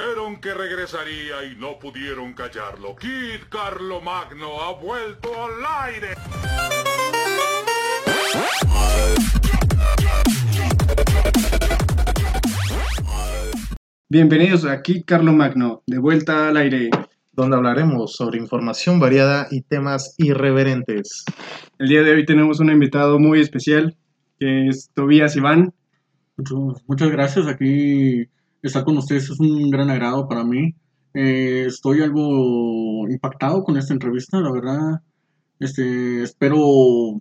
Dijeron que regresaría y no pudieron callarlo. Kid Carlo Magno ha vuelto al aire. Bienvenidos aquí, Carlo Magno, de vuelta al aire. donde hablaremos sobre información variada y temas irreverentes. El día de hoy tenemos un invitado muy especial, que es Tobías Iván. Muchas, muchas gracias. Aquí estar con ustedes es un gran agrado para mí. Eh, estoy algo impactado con esta entrevista, la verdad. Este, espero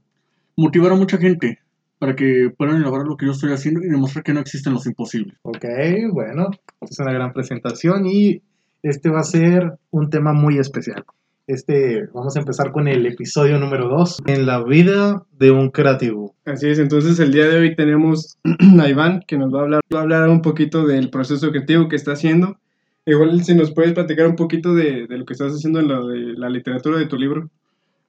motivar a mucha gente para que puedan elaborar lo que yo estoy haciendo y demostrar que no existen los imposibles. Ok, bueno, es una gran presentación y este va a ser un tema muy especial. Este, vamos a empezar con el episodio número 2, en la vida de un creativo. Así es, entonces el día de hoy tenemos a Iván, que nos va a hablar, va a hablar un poquito del proceso creativo que está haciendo. Igual si nos puedes platicar un poquito de, de lo que estás haciendo en la, de la literatura de tu libro.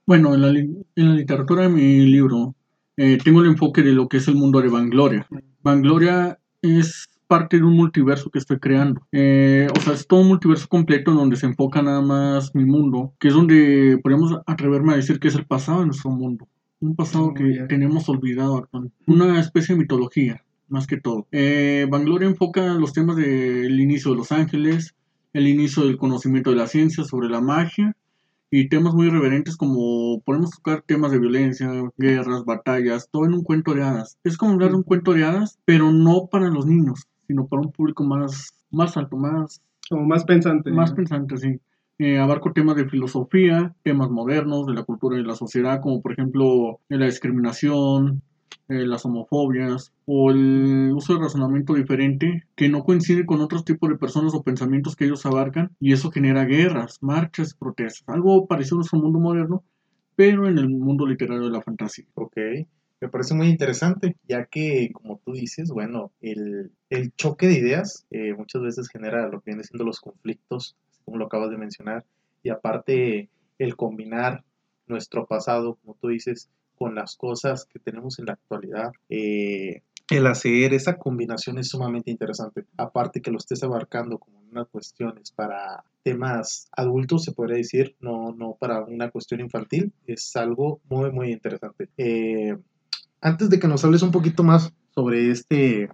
Bueno, en la, en la literatura de mi libro eh, tengo el enfoque de lo que es el mundo de Vangloria. Vangloria es parte de un multiverso que estoy creando. Eh, o sea, es todo un multiverso completo en donde se enfoca nada más mi mundo, que es donde podemos atreverme a decir que es el pasado de nuestro mundo. Un pasado que tenemos olvidado actualmente. Una especie de mitología, más que todo. Eh, Vangloria enfoca los temas del inicio de los ángeles, el inicio del conocimiento de la ciencia sobre la magia y temas muy irreverentes como podemos tocar temas de violencia, guerras, batallas, todo en un cuento de hadas. Es como hablar de un cuento de hadas, pero no para los niños, sino para un público más, más alto, más, Como más pensante. más ¿no? pensante, sí. Eh, abarco temas de filosofía, temas modernos, de la cultura y la sociedad, como por ejemplo eh, la discriminación, eh, las homofobias o el uso de razonamiento diferente que no coincide con otros tipos de personas o pensamientos que ellos abarcan y eso genera guerras, marchas, protestas, algo parecido a nuestro mundo moderno, pero en el mundo literario de la fantasía. Ok, me parece muy interesante, ya que, como tú dices, bueno, el, el choque de ideas eh, muchas veces genera lo que vienen siendo los conflictos, como lo acabas de mencionar, y aparte el combinar nuestro pasado, como tú dices, con las cosas que tenemos en la actualidad. eh, el hacer esa combinación es sumamente interesante. Aparte que lo estés abarcando como unas cuestiones para temas adultos, se podría decir, no, no para una cuestión infantil, es algo muy, muy interesante. Eh, antes de que nos hables un poquito más sobre este,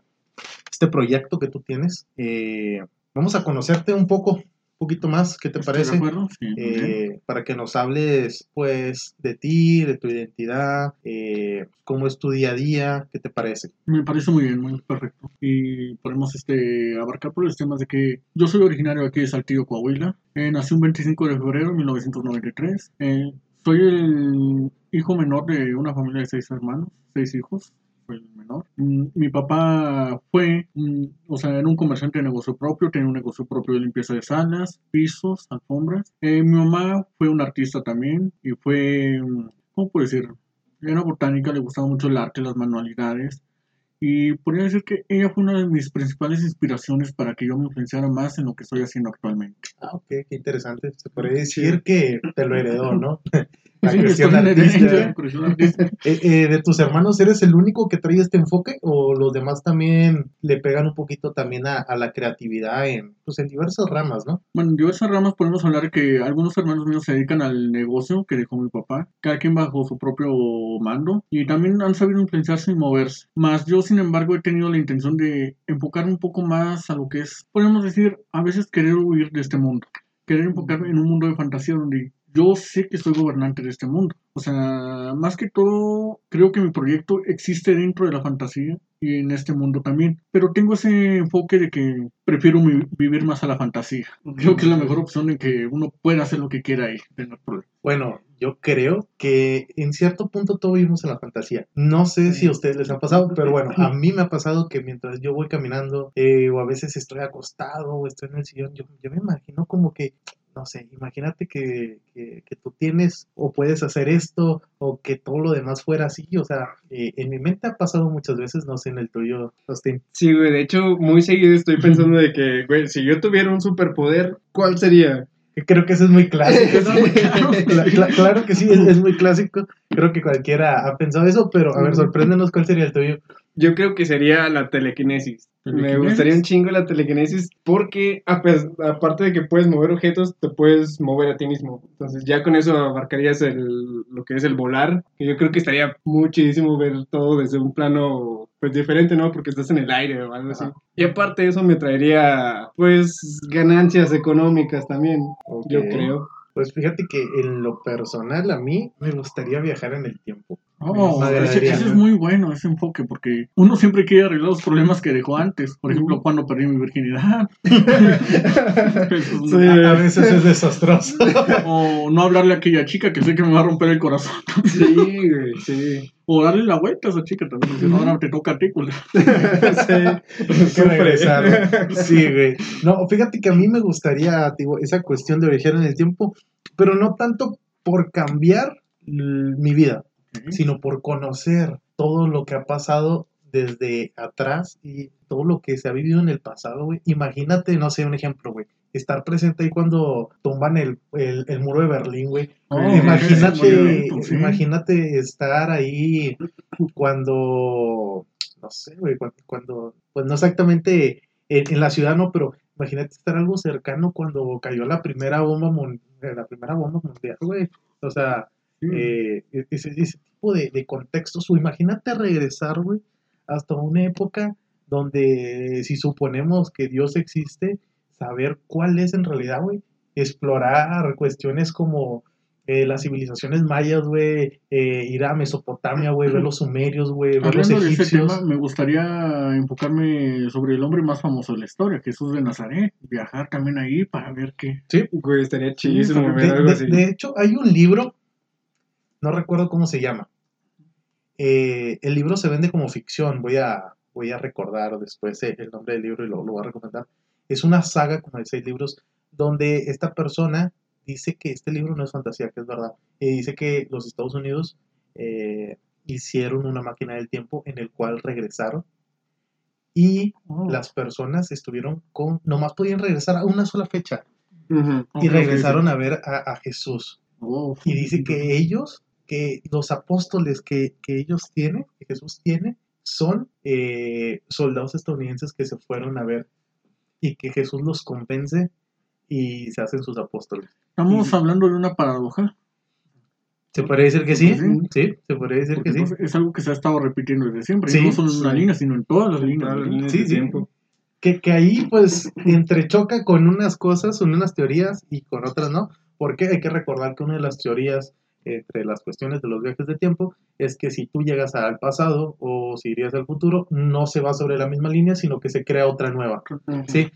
este proyecto que tú tienes, eh, vamos a conocerte un poco, un poquito más, ¿qué te ¿Estoy parece? de acuerdo? Sí, muy bien. Eh, para que nos hables pues de ti, de tu identidad, eh, cómo es tu día a día, ¿qué te parece? Me parece muy bien, muy perfecto. Y podemos este, abarcar por los temas de que yo soy originario aquí de Saltillo, Coahuila. Eh, nací un 25 de febrero de 1993. Soy el hijo menor de una familia de seis hermanos, seis hijos. Soy el menor. Mm, Mi papá fue, mm, o sea, era un comerciante de negocio propio, tenía un negocio propio de limpieza de salas, pisos, alfombras. Eh, mi mamá fue una artista también y fue, mm, ¿cómo puedo decir? Era botánica, le gustaba mucho el arte, las manualidades. Y podría decir que ella fue una de mis principales inspiraciones para que yo me influenciara más en lo que estoy haciendo actualmente. Ah, ok, qué interesante. Se podría decir que te lo heredó, ¿no? La en artística. Eh, eh, ¿De tus hermanos eres el único que trae este enfoque o los demás también le pegan un poquito también a, a la creatividad en, pues, en diversas ramas, ¿no? Bueno, en diversas ramas podemos hablar que algunos hermanos míos se dedican al negocio que dejó mi papá, cada quien bajo su propio mando, y también han sabido influenciarse y moverse. Más yo, sin embargo, he tenido la intención de enfocar un poco más a lo que es, podemos decir, a veces querer huir de este mundo, querer enfocarme en un mundo de fantasía donde yo sé que soy gobernante de este mundo. O sea, más que todo, creo que mi proyecto existe dentro de la fantasía y en este mundo también. Pero tengo ese enfoque de que prefiero mi- vivir más a la fantasía. Creo que es la mejor opción en que uno pueda hacer lo que quiera ahí. Bueno, yo creo que en cierto punto todos vivimos en la fantasía. No sé si a ustedes les ha pasado, pero bueno, a mí me ha pasado que mientras yo voy caminando eh, o a veces estoy acostado o estoy en el sillón, yo, yo me imagino como que, no sé, imagínate que, que, que tú tienes o puedes hacer esto o que todo lo demás fuera así. O sea, eh, en mi mente ha pasado muchas veces, no sé, en el tuyo, Austin. Sí, güey, de hecho, muy seguido estoy pensando de que, güey, si yo tuviera un superpoder, ¿cuál sería? Creo que eso es muy clásico, ¿no? Claro. Cla- cla- claro que sí, es, es muy clásico. Creo que cualquiera ha pensado eso, pero a ver, sorpréndenos cuál sería el tuyo. Yo creo que sería la telequinesis. Me gustaría un chingo la telequinesis porque aparte de que puedes mover objetos, te puedes mover a ti mismo. Entonces ya con eso abarcarías el, lo que es el volar. Que yo creo que estaría muchísimo ver todo desde un plano pues diferente, ¿no? Porque estás en el aire o algo así. Ajá. Y aparte eso me traería pues ganancias económicas también, yo Ok. creo. Pues fíjate que en lo personal a mí me gustaría viajar en el tiempo. Oh, ese, es muy bueno, ese enfoque, porque uno siempre quiere arreglar los problemas que dejó antes. Por ejemplo, cuando perdí mi virginidad. Sí. A, veces es desastroso. O no hablarle a aquella chica que sé que me va a romper el corazón. Sí, güey, sí. O darle la vuelta a esa chica también. Dice, no, ahora te toca a ti, culero". sí. Sí, güey. No, fíjate que a mí me gustaría, digo, esa cuestión de viajar en el tiempo, pero no tanto por cambiar mi vida, sino por conocer todo lo que ha pasado desde atrás y todo lo que se ha vivido en el pasado, güey. Imagínate, no sé, un ejemplo, güey. Estar presente ahí cuando tumban el, el, el muro de Berlín, güey. Oh, imagínate, sí. imagínate estar ahí cuando, no sé, güey, cuando, cuando- pues no exactamente en, en la ciudad, no, pero imagínate estar algo cercano cuando cayó la primera bomba, mun- la primera bomba mundial, güey. O sea, Sí. eh, ese, ese tipo de, de contextos, o imagínate regresar, güey, hasta una época donde si suponemos que Dios existe, saber cuál es en realidad, güey, explorar cuestiones como eh, las civilizaciones mayas, güey, eh, ir a Mesopotamia, güey, ver los sumerios, güey, ver los Hablando de ese egipcios. tema, me gustaría enfocarme sobre el hombre más famoso de la historia, Jesús de Nazaret. Viajar también ahí para ver qué. Güey, estaría chidísimo Sí, De, de- de hecho, hay un libro, no recuerdo cómo se llama. Eh, el libro se vende como ficción, voy a, voy a recordar después el nombre del libro y lo, lo voy a recomendar. Es una saga como de seis libros donde esta persona dice que este libro no es fantasía, que es verdad. Y dice que los Estados Unidos eh, hicieron una máquina del tiempo en el cual regresaron y Oh, las personas estuvieron con, nomás podían regresar a una sola fecha y regresaron a ver a, a Jesús. Oh, Y dice que ellos, que los apóstoles que, que ellos tienen, que Jesús tiene, son eh, soldados estadounidenses que se fueron a ver y que Jesús los convence y se hacen sus apóstoles. Estamos y- hablando de una paradoja. ¿Se podría decir que sí? Sí. Sí, se podría decir porque que sí. no es algo que se ha estado repitiendo desde siempre. Sí, y no solo en una sí. línea, sino en todas las líneas. Todas las ¿no? líneas Sí, de sí. tiempo. Que, que ahí pues entrechoca con unas cosas, con unas teorías y con otras no. Porque hay que recordar que una de las teorías entre las cuestiones de los viajes de tiempo es que si tú llegas al pasado o si irías al futuro, no se va sobre la misma línea, sino que se crea otra nueva. Sí.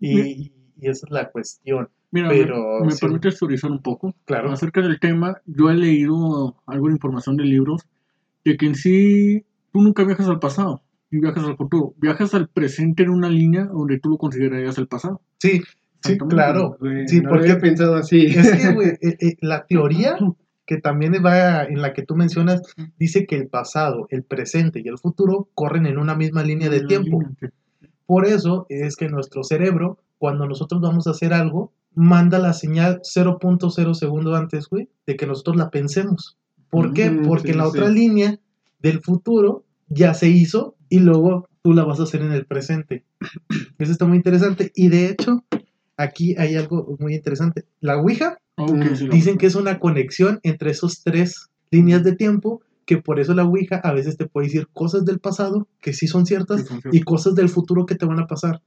Y, y esa es la cuestión. Mira, Pero me, me sí. permites teorizar un poco. Claro. Acerca del tema, yo he leído algo de información de libros de que en sí tú nunca viajas al pasado ni viajas al futuro. Viajas al presente en una línea donde tú lo considerarías el pasado. Sí, sí, claro. Sí, no porque- había pensado así. Es que, güey, eh, eh, la teoría que también va en la que tú mencionas dice que el pasado, el presente y el futuro corren en una misma línea de tiempo. Por eso es que nuestro cerebro, cuando nosotros vamos a hacer algo, manda la señal 0.0 segundo antes, güey, de que nosotros la pensemos. ¿Por qué? Porque sí, en la sí. otra línea del futuro ya se hizo y luego tú la vas a hacer en el presente. Eso está muy interesante. Y de hecho, aquí hay algo muy interesante. La Ouija Mm, sí, dicen que es una conexión entre esos tres líneas de tiempo, que por eso la Ouija a veces te puede decir cosas del pasado que sí son ciertas Sí, son y cosas del futuro que te van a pasar.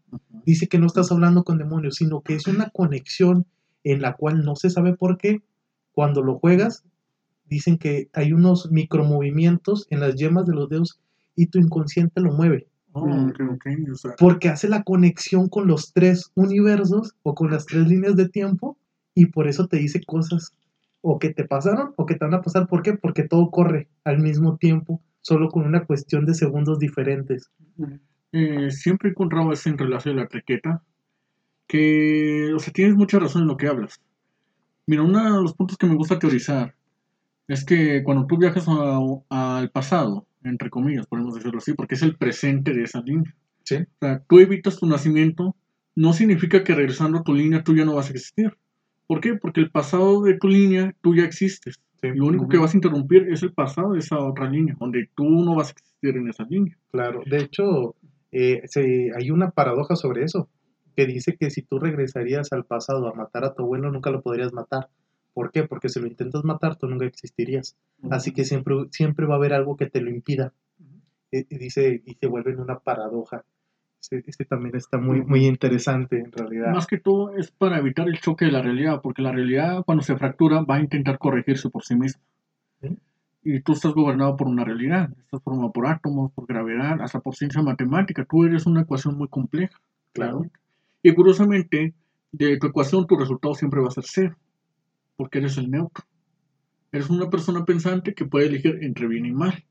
Dice que no estás hablando con demonios, sino que es una conexión en la cual no se sabe por qué. Cuando lo juegas, dicen que hay unos micromovimientos en las yemas de los dedos y tu inconsciente lo mueve. Oh, o sea, Porque hace la conexión con los tres universos o con las tres líneas de tiempo y por eso te dice cosas o que te pasaron o que te van a pasar. ¿Por qué? Porque todo corre al mismo tiempo, solo con una cuestión de segundos diferentes. eh, siempre he encontrado ese enlace de la trequeta, que, o sea, tienes mucha razón en lo que hablas. Mira, uno de los puntos que me gusta teorizar es que cuando tú viajas a- al pasado, entre comillas, podemos decirlo así, porque es el presente de esa línea. Sí. O sea, tú evitas tu nacimiento, no significa que regresando a tu línea tú ya no vas a existir. ¿Por qué? Porque el pasado de tu línea tú ya existes. Sí. Lo único que vas a interrumpir es el pasado de esa otra línea, donde tú no vas a existir en esa línea. Claro, de hecho, eh, se- hay una paradoja sobre eso, que dice que si tú regresarías al pasado a matar a tu abuelo, nunca lo podrías matar. ¿Por qué? Porque si lo intentas matar, tú nunca existirías. Así que siempre, siempre va a haber algo que te lo impida. Y dice, y se vuelve en una paradoja. Este, este también está muy, muy interesante en realidad. Más que todo es para evitar el choque de la realidad, porque la realidad cuando se fractura va a intentar corregirse por sí misma. ¿Sí? Y tú estás gobernado por una realidad, estás formado por átomos, por gravedad, hasta por ciencia matemática. Tú eres una ecuación muy compleja. Claro. Y curiosamente, de tu ecuación tu resultado siempre va a ser cero, porque eres el neutro. Eres una persona pensante que puede elegir entre bien y mal.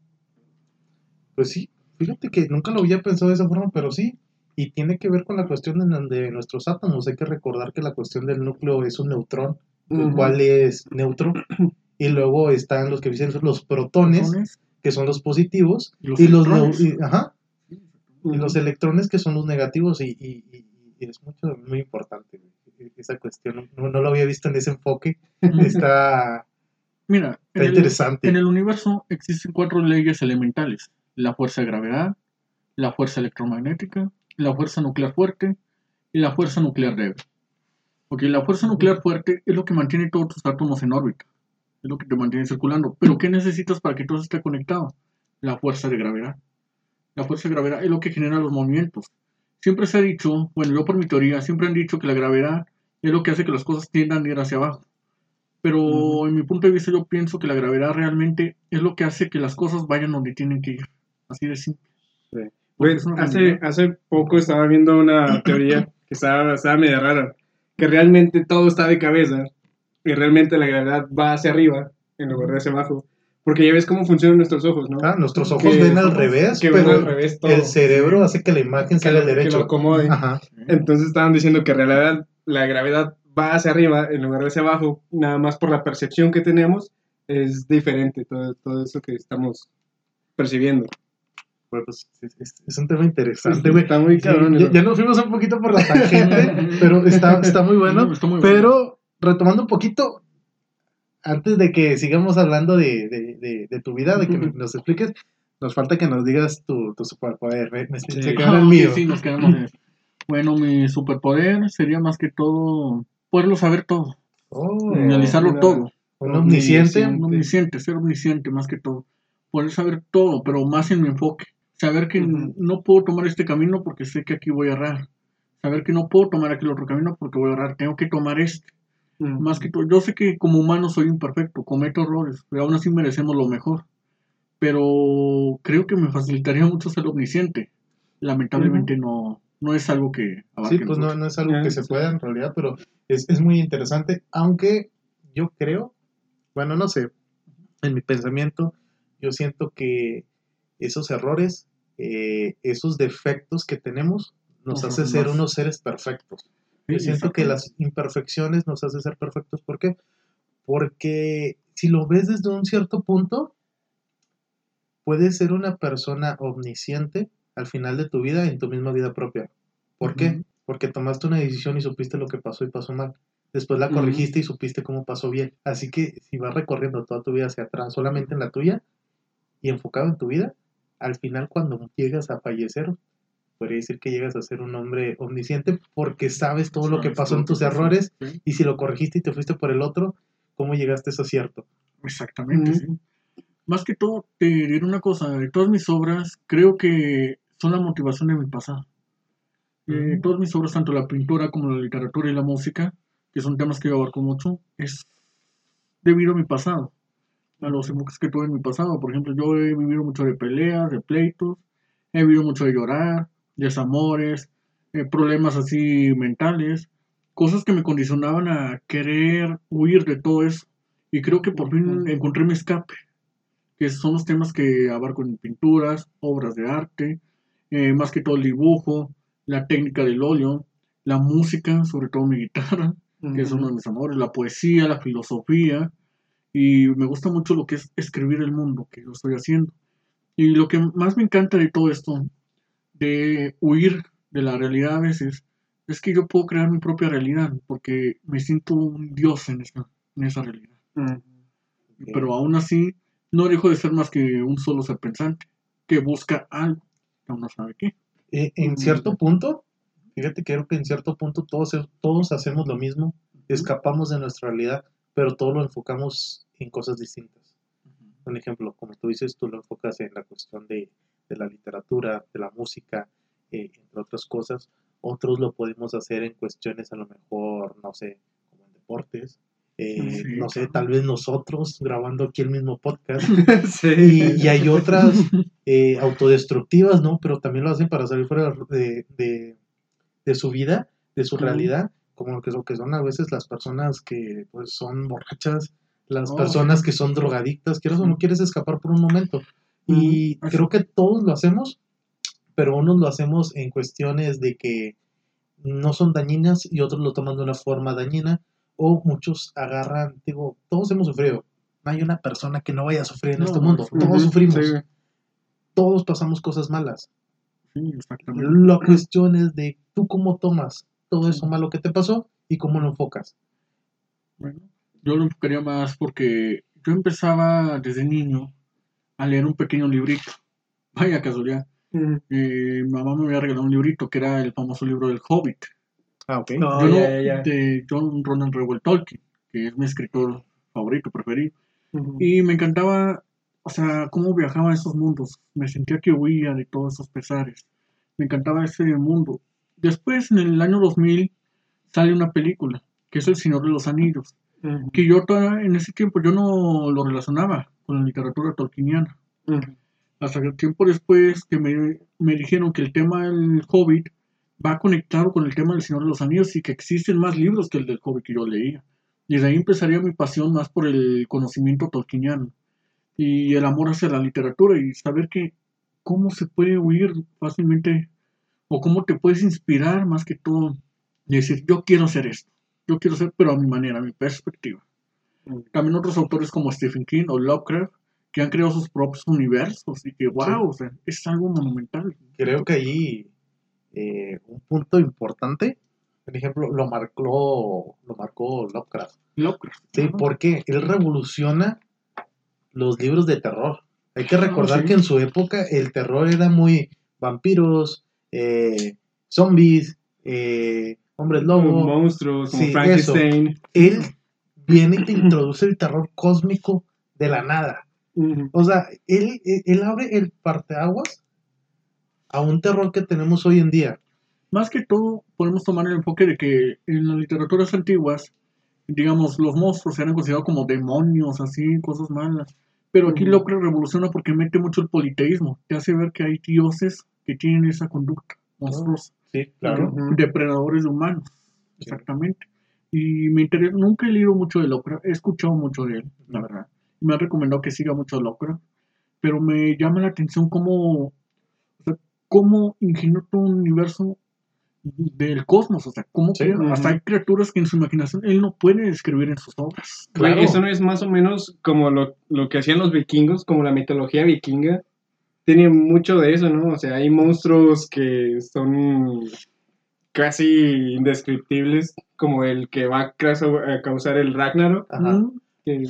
Pues sí, fíjate que nunca lo había pensado de esa forma, pero sí. Y tiene que ver con la cuestión donde nuestros átomos. Hay que recordar que la cuestión del núcleo es un neutrón, el Ujú. cual es neutro. Y luego están los que dicen los protones, que son los positivos, y los y los, neu- electrones. y- ajá, y los electrones que son los negativos. Y, es mucho, muy importante güey, esa cuestión. No, no lo había visto en ese enfoque. Está, Mira, en está el, interesante. en el universo existen cuatro leyes elementales. La fuerza de gravedad, la fuerza electromagnética, la fuerza nuclear fuerte y la fuerza nuclear débil. Ok, la fuerza nuclear fuerte es lo que mantiene todos tus átomos en órbita. Es lo que te mantiene circulando. Pero ¿qué necesitas para que todo esté conectado? La fuerza de gravedad. La fuerza de gravedad es lo que genera los movimientos. Siempre se ha dicho, bueno, yo por mi teoría, siempre han dicho que la gravedad es lo que hace que las cosas tiendan a ir hacia abajo. Pero en mi punto de vista yo pienso que la gravedad realmente es lo que hace que las cosas vayan donde tienen que ir. Así de simple. Sí. Hace, hace poco estaba viendo una teoría que estaba, estaba media rara, que realmente todo está de cabeza y realmente la gravedad va hacia arriba en lugar de hacia abajo, porque ya ves cómo funcionan nuestros ojos, ¿no? Ah, nuestros ojos Que ven al revés, que ven pero al revés todo. el cerebro hace que la imagen salga al que derecho. lo acomode. Ajá. Entonces estaban diciendo que en realidad la gravedad va hacia arriba en lugar de hacia abajo, nada más por la percepción que tenemos es diferente todo, todo eso que estamos percibiendo. Bueno, pues, es, es- un tema interesante, Sí, güey. está muy Sí, cabrón. ya, eso. ya nos fuimos un poquito por la tangente, pero está, está muy bueno. Está muy bueno. Pero retomando un poquito, antes de que sigamos hablando de, de- de- de tu vida, de que nos, nos expliques, nos falta que nos digas tu, tu superpoder. Me, me- se Sí. quedó Ah, el mío. sí, nos quedamos en eso. Bueno, mi superpoder sería más que todo poderlo saber todo, Oh, analizarlo una- todo. un omnisciente. Un omnisciente, ser omnisciente más que todo. Poder saber todo, pero más en mi enfoque. Saber que no puedo tomar este camino porque sé que aquí voy a errar. Saber que no puedo tomar aquel otro camino porque voy a errar. Tengo que tomar este. Más que todo, yo sé que como humano soy imperfecto, cometo errores, pero aún así merecemos lo mejor. Pero creo que me facilitaría mucho ser omnisciente. Lamentablemente no, no es algo que Sí, pues no, no es algo que se pueda en realidad, pero es, es muy interesante, aunque yo creo, bueno, no sé, en mi pensamiento, yo siento que esos errores, eh, esos defectos que tenemos, nos hace hacen ser unos seres perfectos. Yo siento que las imperfecciones nos hacen ser perfectos. ¿Por qué? Porque si lo ves desde un cierto punto, puedes ser una persona omnisciente al final de tu vida en tu misma vida propia. ¿Por qué? Porque tomaste una decisión y supiste lo que pasó y pasó mal. Después la corregiste y supiste cómo pasó bien. Así que si vas recorriendo toda tu vida hacia atrás, solamente en la tuya y enfocado en tu vida, al final cuando llegas a fallecer, podría decir que llegas a ser un hombre omnisciente porque sabes todo lo que pasó en tus errores sí. y si lo corregiste y te fuiste por el otro, ¿cómo llegaste a eso cierto? Exactamente, sí. Más que todo, te diré una cosa, de todas mis obras, creo que son la motivación de mi pasado. Eh, todas mis obras, tanto la pintura como la literatura y la música, que son temas que yo abarco mucho, es debido a mi pasado, a los enfoques que tuve en mi pasado. Por ejemplo, yo he vivido mucho de peleas, de pleitos, he vivido mucho de llorar, desamores, eh, problemas así mentales, cosas que me condicionaban a querer huir de todo eso. Y creo que por fin encontré mi escape, que son los temas que abarco en pinturas, obras de arte, eh, más que todo el dibujo, la técnica del óleo, la música, sobre todo mi guitarra, que es uno de mis amores, la poesía, la filosofía, y me gusta mucho lo que es escribir el mundo que yo estoy haciendo. Y lo que más me encanta de todo esto, de huir de la realidad a veces, es que yo puedo crear mi propia realidad, porque me siento un dios en esa, en esa realidad. Mm. Pero aún así, no dejo de ser más que un solo ser pensante, que busca algo, que aún no sabe qué. Eh, en Mm. cierto punto, fíjate que creo que en cierto punto todos, todos hacemos lo mismo, escapamos de nuestra realidad, pero todos lo enfocamos en cosas distintas. Un ejemplo, como tú dices, tú lo enfocas en la cuestión de, de la literatura, de la música, eh, entre otras cosas. Otros lo podemos hacer en cuestiones a lo mejor, no sé, como en deportes. eh, Sí, no sé, tal vez nosotros grabando aquí el mismo podcast. sí. Y, y hay otras eh, autodestructivas, ¿no? Pero también lo hacen para salir fuera de, de, de su vida, de su realidad, como lo que, lo que son a veces las personas que pues son borrachas, las Oh, personas que son drogadictas, quieres o no quieres escapar por un momento. Y Ujú. creo que todos lo hacemos, pero unos lo hacemos en cuestiones de que no son dañinas y otros lo toman de una forma dañina, o muchos agarran, digo, todos hemos sufrido. No hay una persona que no vaya a sufrir en No, este mundo. Todos sufrimos Sí. todos pasamos cosas malas. Sí, exactamente. La cuestión es de tú cómo tomas todo eso malo que te pasó y cómo lo enfocas. Bueno, yo lo enfocaría más porque yo empezaba desde niño a leer un pequeño librito. Vaya casualidad. Mm. Eh, mi mamá me había regalado un librito que era el famoso libro del Hobbit. Ah, ok. No, Yo ya, ya. de John Ronan Reuel Tolkien, que es mi escritor favorito, preferido. Ujú. Y me encantaba, o sea, cómo viajaba a esos mundos. Me sentía que huía de todos esos pesares. Me encantaba ese mundo. Después, en el año 2000, sale una película, que es El Señor de los Anillos, que yo en ese tiempo yo no lo relacionaba con la literatura tolkieniana. Hasta que tiempo después que me, me dijeron que el tema del Hobbit va conectado con el tema del Señor de los Anillos y que existen más libros que el del Hobbit que yo leía. Y de ahí empezaría mi pasión más por el conocimiento tolkieniano y el amor hacia la literatura y saber que cómo se puede huir fácilmente o cómo te puedes inspirar más que todo y decir yo quiero hacer esto, yo quiero hacer pero a mi manera, a mi perspectiva. También otros autores como Stephen King o Lovecraft que han creado sus propios universos y que wow, o sea, es algo monumental. Creo que ahí eh, un punto importante, por ejemplo, lo marcó, lo marcó Lovecraft. Lovecraft. Sí, ¿no? porque él revoluciona los libros de terror. Hay que recordar Ah, sí. que en su época el terror era muy vampiros, eh, zombies, eh, hombres Como lobo, monstruos, como Sí, Frankenstein. él viene y te introduce el terror cósmico de la nada. O sea, él, él, abre el parteaguas a un terror que tenemos hoy en día. Más que todo, podemos tomar el enfoque de que en las literaturas antiguas, digamos, los monstruos eran considerados como demonios, así, cosas malas. Pero aquí Ujú. Lovecraft revoluciona porque mete mucho el politeísmo. Te hace ver que hay dioses que tienen esa conducta monstruosa. Sí, claro, depredadores de humanos, Sí. exactamente. Y me interesa, nunca he leído mucho de Lovecraft, he escuchado mucho de él, la verdad. Y me han recomendado que siga mucho Lovecraft, pero me llama la atención cómo, o sea, cómo ingenió todo un universo del cosmos, o sea, cómo Sí, hasta hay criaturas que en su imaginación él no puede describir en sus obras. Claro. eso no es más o menos como lo, lo que hacían los vikingos, como la mitología vikinga. Tiene mucho de eso, ¿no? O sea, hay monstruos que son casi indescriptibles, como el que va a causa- a causar el Ragnarok. Ajá. Que-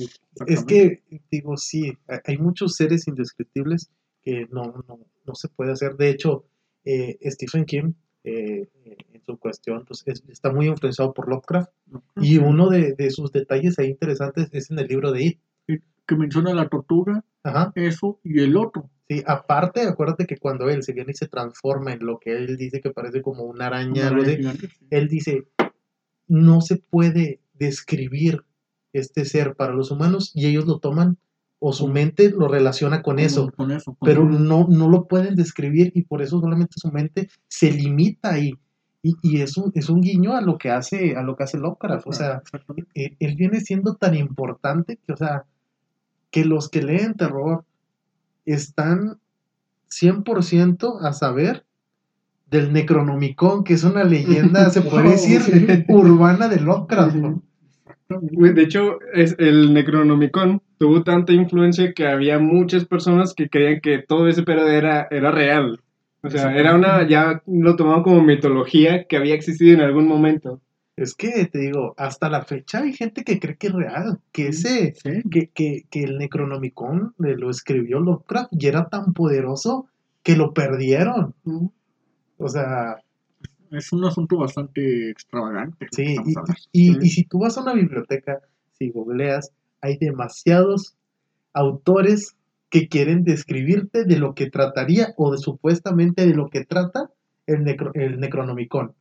Es que, digo, sí, ha- hay muchos seres indescriptibles que no, no, no se puede hacer. De hecho, eh, Stephen King, eh, en su cuestión, pues es- está muy influenciado por Lovecraft. Y uno de, de sus detalles ahí interesantes es en el libro de It. que menciona la tortuga, Ajá. eso y el otro. Sí, aparte, acuérdate que cuando él se viene y se transforma en lo que él dice que parece como una araña, de- él dice, no se puede describir este ser para los humanos y ellos lo toman o su mente lo relaciona con eso, Con eso. con pero eso. no, no lo pueden describir y por eso solamente su mente se limita ahí. Y, y es, un, es un guiño a lo que hace, a lo que hace Lovecraft. O sea, él, él viene siendo tan importante que, o sea, que los que leen terror están 100% a saber del Necronomicon, que es una leyenda, se puede Wow, decir, urbana de Lovecraft. ¿no? De hecho, es, el Necronomicon tuvo tanta influencia que había muchas personas que creían que todo ese pedo era, era real. O sea, era una, ya lo tomaban como mitología que había existido en algún momento. Es que, te digo, hasta la fecha hay gente que cree que es real, que ese, Sí. que, que, que el Necronomicon lo escribió Lovecraft y era tan poderoso que lo perdieron. O sea, Es un asunto bastante extravagante. sí, y, hablando. y- Sí. y si tú vas a una biblioteca, si googleas, hay demasiados autores que quieren describirte de lo que trataría o de supuestamente de lo que trata el, necro- el Necronomicon.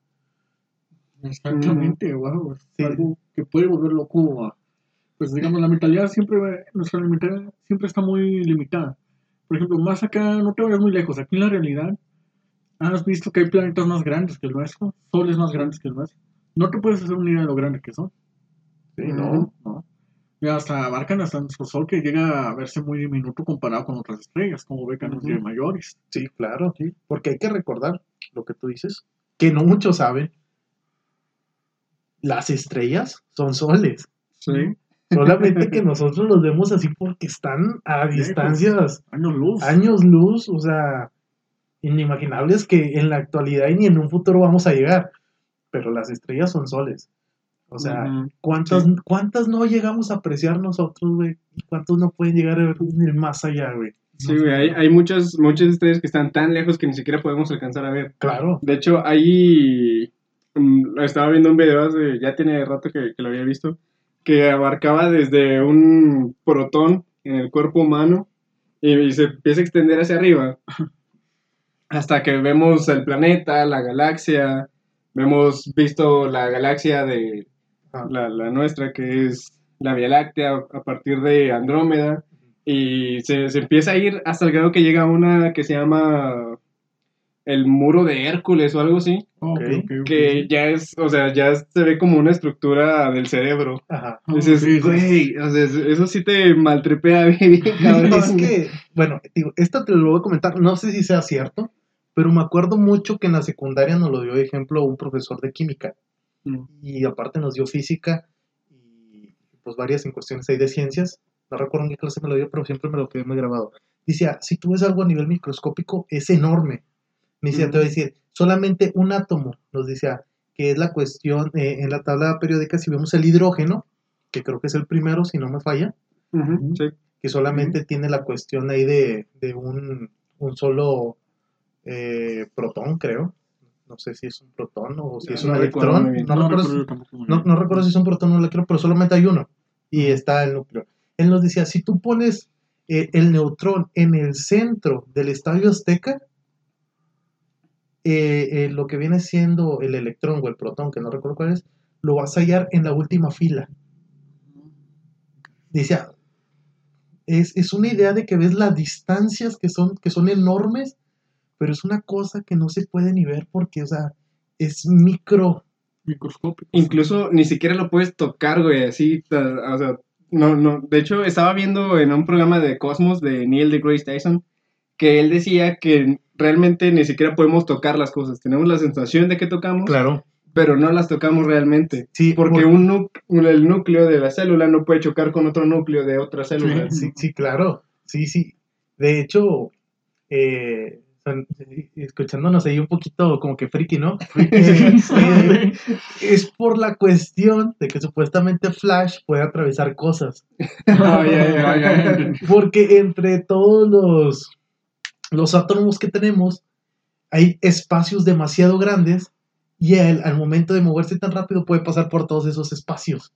Exactamente, wow. Sí. algo que puede volver loco a. Pues digamos, la mentalidad siempre, nuestra mentalidad siempre está muy limitada. Por ejemplo, más acá, no te vayas muy lejos. Aquí en la realidad, has visto que hay planetas más grandes que el nuestro, soles más grandes que el nuestro. No te puedes hacer una idea de lo grandes que son. Sí. ¿no? ¿no? Y hasta abarcan hasta nuestro sol que llega a verse muy diminuto comparado con otras estrellas, como Venus Ujú. y mayores. Sí, claro. Porque hay que recordar lo que tú dices, que no muchos saben. Las estrellas son soles. Sí. Solamente que nosotros los vemos así porque están a distancias, Años luz. años luz, o sea, inimaginables que en la actualidad y ni en un futuro vamos a llegar. Pero las estrellas son soles. O sea. ¿cuántas, ¿cuántas no llegamos a apreciar nosotros, güey? ¿Y cuántos no pueden llegar a ver el más allá, güey? Sí, güey, hay, hay muchas, muchas estrellas que están tan lejos que ni siquiera podemos alcanzar a ver. Claro. De hecho, mm, estaba viendo un video hace, ya tiene rato que, que lo había visto, que abarcaba desde un protón en el cuerpo humano y, y se empieza a extender hacia arriba hasta que vemos el planeta, la galaxia, vemos visto la galaxia de Ah. la, la nuestra, que es la Vía Láctea, a partir de Andrómeda, y se, se empieza a ir hasta el grado que llega a una que se llama el muro de Hércules o algo así, ok. que ya es, o sea, ya se ve como una estructura del cerebro. Ajá. Ah, Dices, güey, o sea, eso sí te maltripea bien, cabrón. Es que, bueno, digo, esto te lo voy a comentar, no sé si sea cierto, pero me acuerdo mucho que en la secundaria nos lo dio de ejemplo un profesor de química Mm. y aparte nos dio física y pues varias en cuestiones ahí de ciencias. No recuerdo en qué clase me lo dio, pero siempre me lo quedé muy grabado. Dice, ah, si tú ves algo a nivel microscópico, es enorme. Me decía, te voy a decir, solamente un átomo, nos decía, que es la cuestión, eh, en la tabla periódica, si vemos el hidrógeno, que creo que es el primero, si no me falla, sí. que solamente tiene la cuestión ahí de, de un, un solo eh, protón, creo. No sé si es un protón o si es No un electrón. No, recuerdo, no recuerdo si es un protón o un electrón, pero solamente hay uno. Y está el núcleo. Él nos decía, si tú pones eh, el neutrón en el centro del estadio azteca, eh, eh, lo que viene siendo el electrón o el protón, que no recuerdo cuál es, lo vas a hallar en la última fila. Decía, es, es una idea de que ves las distancias que son, que son enormes, pero es una cosa que no se puede ni ver porque, o sea, es micro. Microscópico. Incluso ni siquiera lo puedes tocar, güey, así, o sea, no, no, de hecho estaba viendo en un programa de Cosmos de Neil deGrasse Tyson que él decía que realmente ni siquiera podemos tocar las cosas, tenemos la sensación de que tocamos, Claro. pero no las tocamos realmente, Sí, porque un nu- un- el núcleo de la célula no puede chocar con otro núcleo de otra célula. Sí, sí, claro. Sí, sí. De hecho, eh, escuchándonos ahí un poquito como que friki, ¿no? Eh, eh, es por la cuestión de que supuestamente Flash puede atravesar cosas. Porque entre todos los, los átomos que tenemos, hay espacios demasiado grandes y él, al momento de moverse tan rápido, puede pasar por todos esos espacios.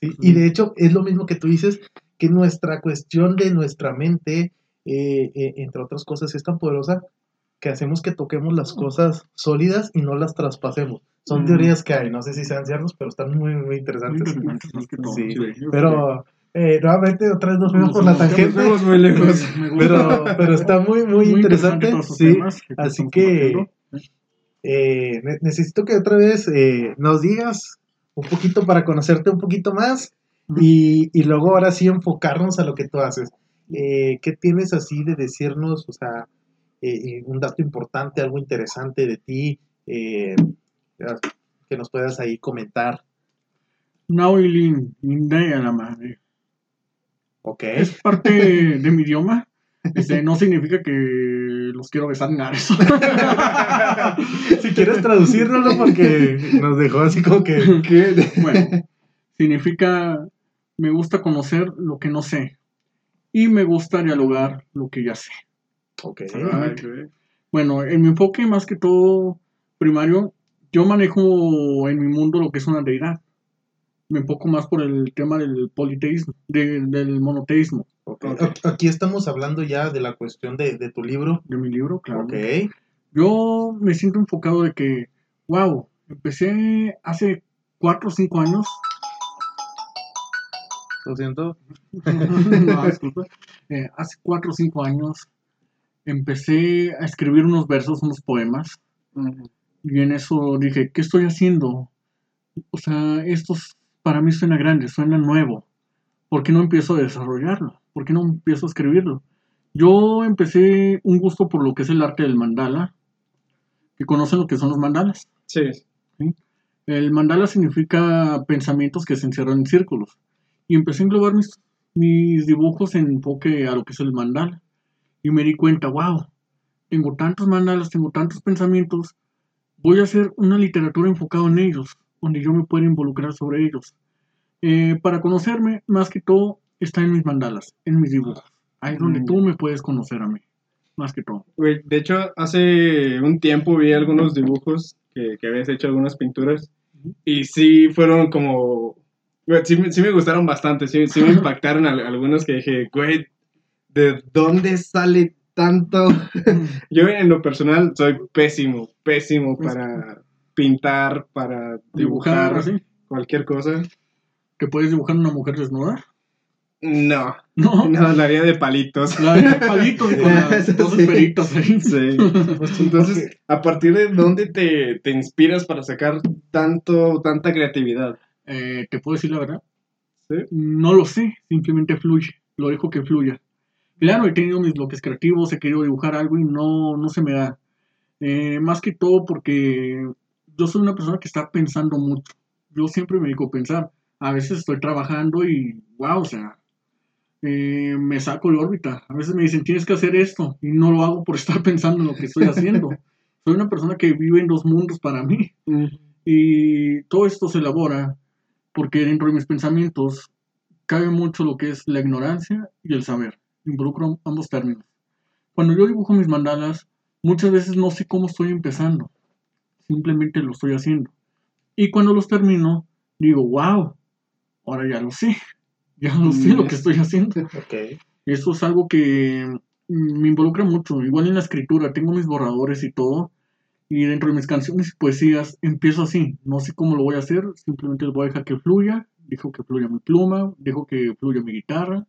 ¿sí? Y de hecho, es lo mismo que tú dices, que nuestra cuestión de nuestra mente, eh, eh, entre otras cosas, es tan poderosa que hacemos que toquemos las cosas sólidas y no las traspasemos. Son Mm. teorías que hay, no sé si sean ciertas, pero están muy, muy muy interesantes. Sí, Pero eh, nuevamente, otra vez nos Nos por la tangente. Nos muy lejos. Pero, pero está muy, muy, Muy interesante. sí. temas que así que eh, ne- necesito que otra vez eh, nos digas un poquito para conocerte un poquito más y, y luego ahora sí enfocarnos a lo que tú haces. Eh, ¿Qué tienes así de decirnos, o sea, un dato importante, algo interesante de ti, que nos puedas ahí comentar? Naoilin, Indaya la madre. Ok. Es parte de mi idioma. Este, no significa que los quiero besar nada eso. si quieres traducirlo porque nos dejó así como que... ¿Qué? Bueno, significa me gusta conocer lo que no sé y me gusta dialogar lo que ya sé. Ok. Bueno, en mi enfoque más que todo primario, yo manejo en mi mundo lo que es una deidad. Me enfoco más por el tema del politeísmo, de- del monoteísmo. Aquí- estamos hablando ya de la cuestión de, de tu libro. de mi libro, claro. Ok. Yo me siento enfocado de que, wow, empecé hace cuatro o cinco años. Lo siento. No, disculpa. Eh, hace cuatro o cinco años empecé a escribir unos versos, unos poemas. Y en eso dije, ¿qué estoy haciendo? O sea, esto es- para mí suena grande, suena nuevo. ¿Por qué no empiezo a desarrollarlo? ¿Por qué no empiezo a escribirlo? Yo empecé un gusto por lo que es el arte del mandala. ¿Y conocen lo que son los mandalas? Sí. El mandala significa pensamientos que se encierran en círculos. Y empecé a englobar mis, mis dibujos en enfoque a lo que es el mandala. Y me di cuenta, wow, tengo tantos mandalas, tengo tantos pensamientos, voy a hacer una literatura enfocada en ellos, donde yo me pueda involucrar sobre ellos. Eh, para conocerme, más que todo, está en mis mandalas, en mis dibujos. Ahí es donde Mm. tú me puedes conocer a mí, más que todo. Güey, de hecho, hace un tiempo vi algunos dibujos que, que habías hecho, algunas pinturas, y sí fueron como... güey, sí, sí me gustaron bastante, sí, sí me impactaron al- algunos que dije, güey, ¿de dónde sale tanto? Yo en lo personal soy pésimo, pésimo para pintar, para dibujar, cualquier cosa. ¿Que puedes dibujar una mujer desnuda? No, No, no, la haría de palitos. La de palitos con las dos sí. ahí. Sí. Entonces, ¿a partir de dónde te, te inspiras para sacar tanto, tanta creatividad? Eh, ¿Te puedo decir la verdad? ¿Sí? No lo sé, simplemente fluye. Lo dejo que fluya. Claro, he tenido mis bloques creativos, he querido dibujar algo y no, no se me da. Eh, más que todo porque yo soy una persona que está pensando mucho. Yo siempre me dedico a pensar. A veces estoy trabajando y, wow, o sea, eh, me saco de órbita. A veces me dicen, tienes que hacer esto y no lo hago por estar pensando en lo que estoy haciendo. soy una persona que vive en dos mundos para mí. Y todo esto se elabora porque dentro de mis pensamientos cabe mucho lo que es la ignorancia y el saber. Involucro ambos términos. Cuando yo dibujo mis mandalas, muchas veces no sé cómo estoy empezando. Simplemente lo estoy haciendo. Y cuando los termino, digo, wow, ahora ya lo sé. Ya lo sé lo que estoy haciendo. Eso es algo que mm, me involucra mucho. Igual en la escritura, tengo mis borradores y todo. Y dentro de mis canciones y poesías empiezo así. No sé cómo lo voy a hacer, simplemente voy a dejar que fluya. Dejo que fluya mi pluma, dejo que fluya mi guitarra.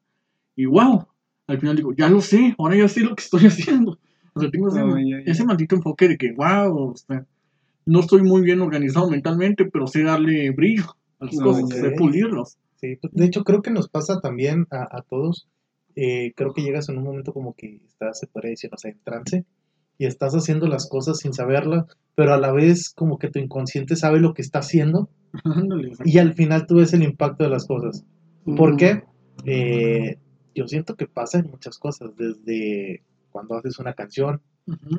Y wow, al final digo, ya lo sé, ahora ya sé lo que estoy haciendo. O sea, tengo ese, Oh, maldito enfoque de que, wow, o sea, no estoy muy bien organizado mentalmente, pero sé darle brillo a las No, cosas, sé ya. pulirlas. Sí, pues, de hecho creo que nos pasa también a, a todos. Eh, creo que llegas en un momento como que estás, se puede decir, o sea, en trance y estás haciendo las cosas sin saberlas, pero a la vez como que tu inconsciente sabe lo que está haciendo y al final tú ves el impacto de las cosas. ¿Por Mm. qué? Eh, yo siento que pasa en muchas cosas, desde cuando haces una canción,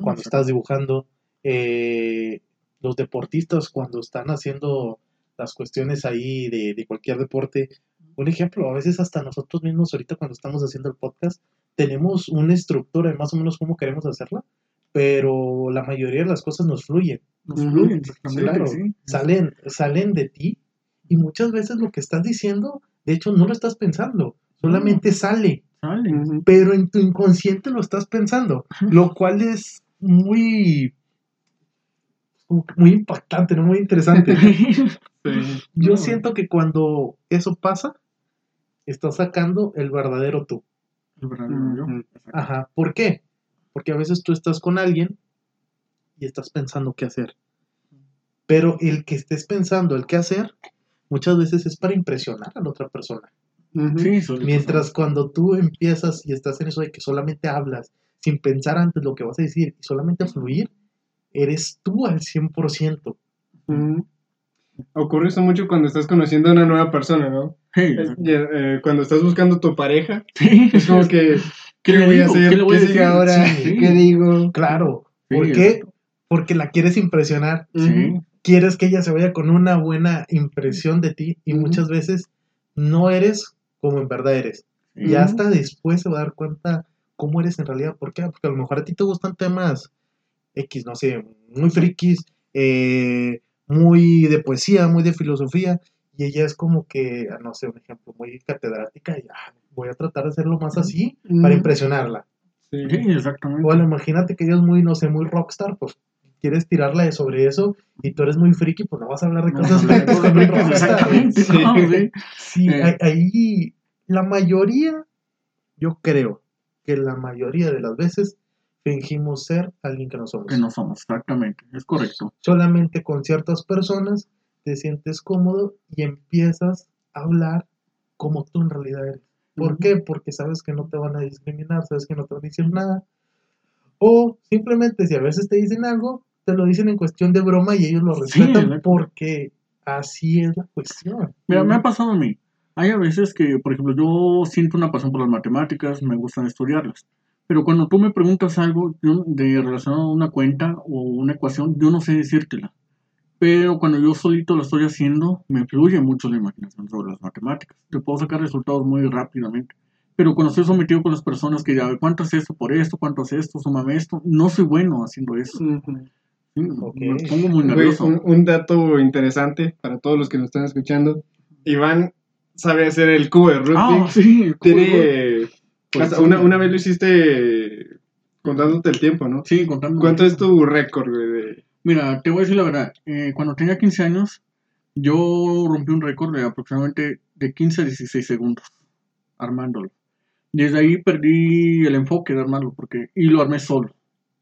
cuando estás dibujando, eh, los deportistas cuando están haciendo las cuestiones ahí de, de cualquier deporte. Un ejemplo, a veces hasta nosotros mismos ahorita cuando estamos haciendo el podcast, tenemos una estructura de más o menos cómo queremos hacerla, pero la mayoría de las cosas nos fluyen, Nos fluyen, claro, sí. salen, salen de ti y muchas veces lo que estás diciendo, de hecho no lo estás pensando, solamente sale pero en tu inconsciente lo estás pensando, lo cual es muy, como que muy impactante, ¿no? Muy interesante. Sí. Yo No. siento que cuando eso pasa, estás sacando el verdadero tú. El verdadero yo. Ajá, ¿por qué? Porque a veces tú estás con alguien y estás pensando qué hacer. Pero el que estés pensando el qué hacer, muchas veces es para impresionar a la otra persona. Sí, Mientras pasar. cuando tú empiezas y estás en eso de que solamente hablas sin pensar antes lo que vas a decir y solamente fluir, eres tú al 100%. Ujú. Ocurre eso mucho cuando estás conociendo a una nueva persona, ¿no? Eh, eh, cuando estás buscando tu pareja, es como que, ¿Qué ¿qué, le voy a hacer? ¿Qué le voy a ¿Qué sigue decir? ahora? Sí. ¿Qué digo? Claro. Sí, ¿Por qué? exacto. Porque la quieres impresionar. Sí. Quieres que ella se vaya con una buena impresión de ti y muchas veces no eres como en verdad eres. Y hasta después se va a dar cuenta cómo eres en realidad. ¿Por qué? Porque a lo mejor a ti te gustan temas X, no sé, muy frikis, eh, muy de poesía, muy de filosofía, y ella es como que, ah, no sé, un ejemplo, muy catedrática, y ah, voy a tratar de hacerlo más así para impresionarla. Sí. Exactamente. Bueno, imagínate que ella es muy, no sé, muy rockstar, pues quieres tirarle sobre eso, y tú eres muy friki, pues no vas a hablar de No, cosas no, no, rockstar. exactamente, Sí. no, sí. Sí, Eh. ahí la mayoría, yo creo que la mayoría de las veces fingimos ser alguien que no somos. Que no somos, exactamente, es correcto. Solamente con ciertas personas te sientes cómodo y empiezas a hablar como tú en realidad eres. ¿Por qué? Porque sabes que no te van a discriminar, sabes que no te van a decir nada. O simplemente si a veces te dicen algo, te lo dicen en cuestión de broma y ellos lo respetan porque así es la cuestión. Mira, me ha pasado a mí. Hay a veces que, por ejemplo, yo siento una pasión por las matemáticas, me gustan estudiarlas. Pero cuando tú me preguntas algo yo- de relacionado a una cuenta o una ecuación, yo no sé decírtela. Pero cuando yo solito lo estoy haciendo, me fluye mucho la imaginación sobre las matemáticas. Te puedo sacar resultados muy rápidamente. Pero cuando estoy sometido con las personas que ya, ¿cuánto es esto por esto? ¿Cuánto es esto? Súmame esto. No soy bueno haciendo eso. Ujú. Sí, Ok. Me pongo muy Güey, nervioso. un, un dato interesante para todos los que nos están escuchando. Iván sabe hacer el cubo de Rubik. Ah, sí. Tiene... Pues hasta una, una vez lo hiciste contándote el tiempo, ¿no? Sí, contando. ¿Cuánto es tu récord, güey? de- Mira, te voy a decir la verdad. eh, cuando tenía 15 años, yo rompí un récord de aproximadamente de 15 a 16 segundos armándolo. Desde ahí perdí el enfoque de armarlo porque y lo armé solo,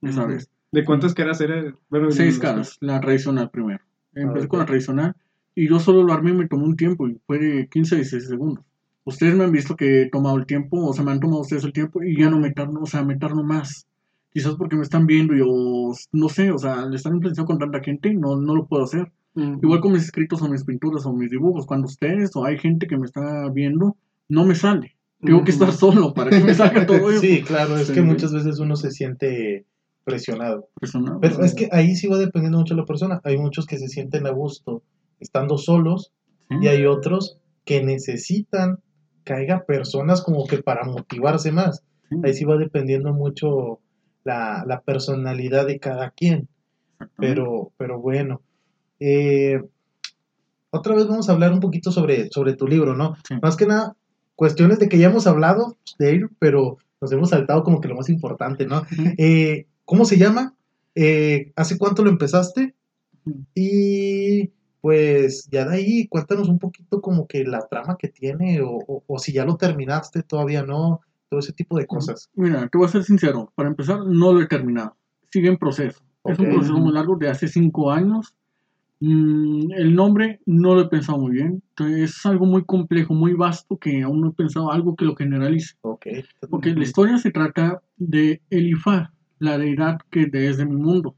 esa vez. ¿De cuántas caras era? Bueno, Seis los- caras, la tradicional primero. Empecé ok. con la tradicional y yo solo lo armé y me tomó un tiempo y fue de 15 a 16 segundos. Ustedes me han visto que he tomado el tiempo, o sea, me han tomado ustedes el tiempo y ya no me tardo, o sea, me tardo más. Quizás porque me están viendo y yo, no sé, o sea, le están influenciando con tanta gente, no, no lo puedo hacer. Ujú. Igual con mis escritos o mis pinturas o mis dibujos, cuando ustedes o hay gente que me está viendo, no me sale. Tengo que estar solo para que me salga todo eso. Sí, claro, es Sí, que muchas veces uno se siente presionado. Pero es que ahí sí va dependiendo mucho de la persona. Hay muchos que se sienten a gusto estando solos Sí. y hay otros que necesitan haya personas como que para motivarse más. Ahí sí va dependiendo mucho la, la personalidad de cada quien. Pero, pero bueno. Eh, otra vez vamos a hablar un poquito sobre, sobre tu libro, ¿no? Sí. Más que nada, cuestiones de que ya hemos hablado de pero nos hemos saltado como que lo más importante, ¿no? Eh, ¿Cómo se llama? Eh, ¿Hace cuánto lo empezaste? Y pues ya de ahí cuéntanos un poquito como que la trama que tiene o, o- o si ya lo terminaste, todavía no, todo ese tipo de cosas. Mira, te voy a ser sincero. Para empezar, no lo he terminado. Sigue en proceso. Es un proceso muy largo de hace cinco años. Mm, el nombre no lo he pensado muy bien. Entonces, es algo muy complejo, muy vasto que aún no he pensado algo que lo generalice. Porque la historia se trata de Elifá, la deidad que es de mi mundo.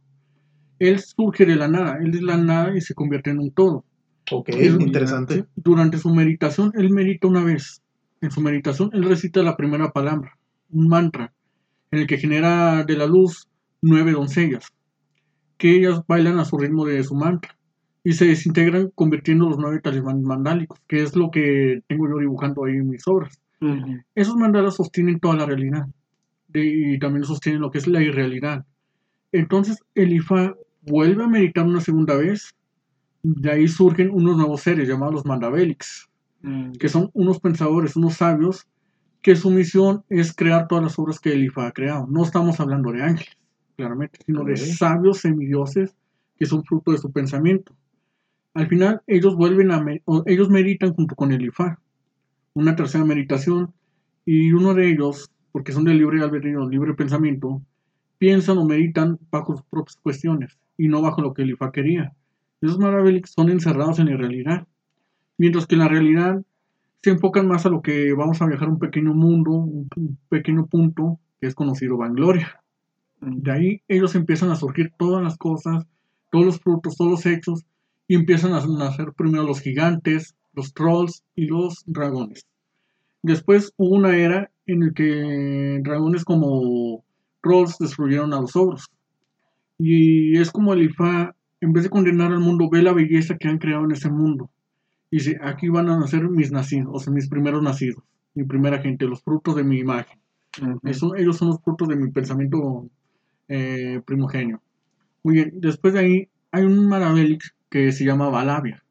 Él surge de la nada, él es la nada y se convierte en un todo. Ok, Es- interesante. Durante su meditación, él medita una vez. En su meditación, él recita la primera palabra, un mantra, en el que genera de la luz nueve doncellas, que ellas bailan a su ritmo de su mantra y se desintegran convirtiendo los nueve talismanes mandálicos, que es lo que tengo yo dibujando ahí en mis obras. Esos mandalas sostienen toda la realidad de- y también sostienen lo que es la irrealidad. Entonces, Elifa vuelve a meditar una segunda vez. De ahí surgen unos nuevos seres llamados los Mandabélix, Mm. que son unos pensadores, unos sabios, que su misión es crear todas las obras que Elifa ha creado. No estamos hablando de ángeles, claramente, sino de sabios semidioses que son fruto de su pensamiento. Al final, ellos vuelven a ellos meditan junto con Elifa, una tercera meditación, y uno de ellos, porque son de libre albedrío, libre pensamiento, piensan o meditan bajo sus propias cuestiones y no bajo lo que Elifa quería. Esos Maravélix son encerrados en la realidad, mientras que en la realidad se enfocan más a lo que vamos a viajar a un pequeño mundo, un, un pequeño punto que es conocido Vangloria. De ahí ellos empiezan a surgir todas las cosas, todos los frutos, todos los hechos, y empiezan a nacer primero los gigantes, los trolls y los dragones. Después hubo una era en la que dragones como trolls destruyeron a los ogros. Y es como el Ifá, en vez de condenar al mundo, ve la belleza que han creado en ese mundo. Y dice, aquí van a nacer mis nacidos, o sea, mis primeros nacidos, mi primera gente, los frutos de mi imagen. Eso- ellos son los frutos de mi pensamiento eh, primogenio. Muy bien, después de ahí hay un Maravelix que se llama Valavia.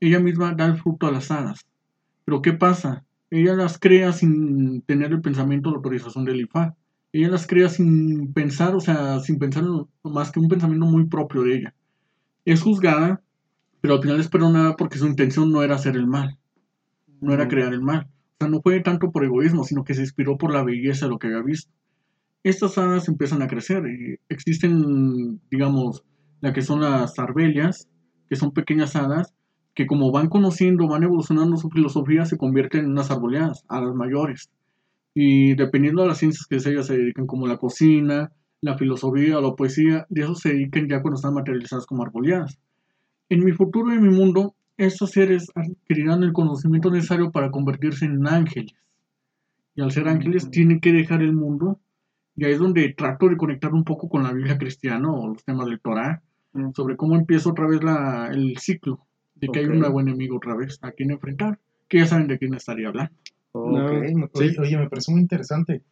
Ella misma da el fruto a las hadas. Pero ¿qué pasa? Ella las crea sin tener el pensamiento o la autorización del IFA. Ella las crea sin pensar, o sea, sin pensar en más que un pensamiento muy propio de ella. Es juzgada, pero al final es perdonada porque su intención no era hacer el mal, no era crear el mal. O sea, no fue tanto por egoísmo, sino que se inspiró por la belleza de lo que había visto. Estas hadas empiezan a crecer y existen, digamos, la que son las arbelias, que son pequeñas hadas, que como van conociendo, van evolucionando su filosofía, se convierten en unas arboleadas, hadas mayores. Y dependiendo de las ciencias que ellas se dedican, como la cocina, la filosofía o la poesía, de eso se dedican ya cuando están materializadas como arboleadas. En mi futuro y en mi mundo, estos seres adquirirán el conocimiento necesario para convertirse en ángeles. Y al ser ángeles, tienen que dejar el mundo. Y ahí es donde trato de conectar un poco con la Biblia cristiana o los temas del Torah, Mm. sobre cómo empieza otra vez la, el ciclo de que hay un nuevo enemigo otra vez a quien enfrentar. Que ya saben de quién estaría hablando. Ok, No, me- sí. oye, me parece muy interesante.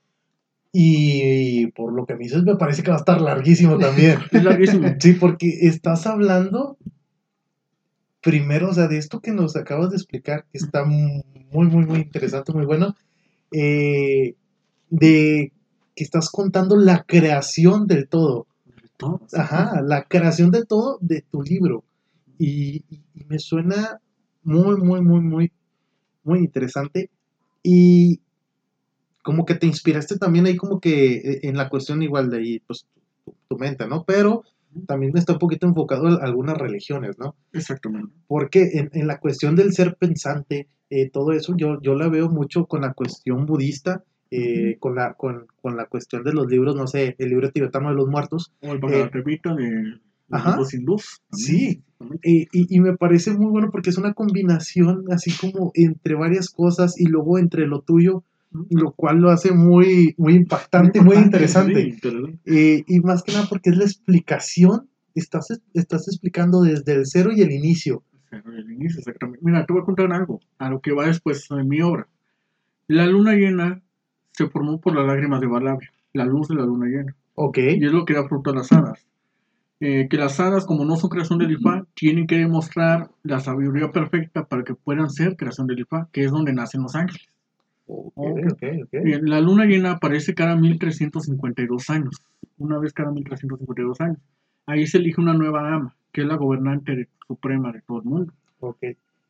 Y por lo que me dices, me parece que va a estar larguísimo también. Es larguísimo. Sí, porque estás hablando primero, o sea, de esto que nos acabas de explicar, que está muy, muy, muy interesante, muy bueno, eh, de que estás contando la creación del todo. Todo. Ajá, la creación de todo de tu libro. Y- y me suena muy, muy, muy, muy, muy interesante. Y como que te inspiraste también ahí como que eh, en la cuestión igual de ahí, pues tu, tu mente, ¿no? Pero también está un poquito enfocado a algunas religiones, ¿no? Exactamente. Porque en, en la cuestión del ser pensante, eh, todo eso yo, yo la veo mucho con la cuestión budista, eh, con, la, con, con la cuestión de los libros, no sé, el libro tibetano de los muertos, O el Bhagavad Gita de Eh, ajá. hindús. también. Sí. Eh, y, y me parece muy bueno porque es una combinación así como entre varias cosas y luego entre lo tuyo, lo cual lo hace muy, muy impactante, muy, importante, interesante. sí. Eh, y más que nada porque es la explicación, estás, estás explicando desde el cero y el inicio. El inicio, exactamente. Mira, te voy a contar algo, a lo que va después de mi obra. La luna llena se formó por las lágrimas de Valavia, la luz de la luna llena. Ok, Y es lo que da fruto a las hadas. Eh, que las hadas, como no son creación del Ifá, tienen que demostrar la sabiduría perfecta para que puedan ser creación del Ifá, que es donde nacen los ángeles. Bien, la luna llena aparece cada 1352 años, una vez cada 1352 años. Ahí se elige una nueva dama, que es la gobernante de- suprema de todo el mundo.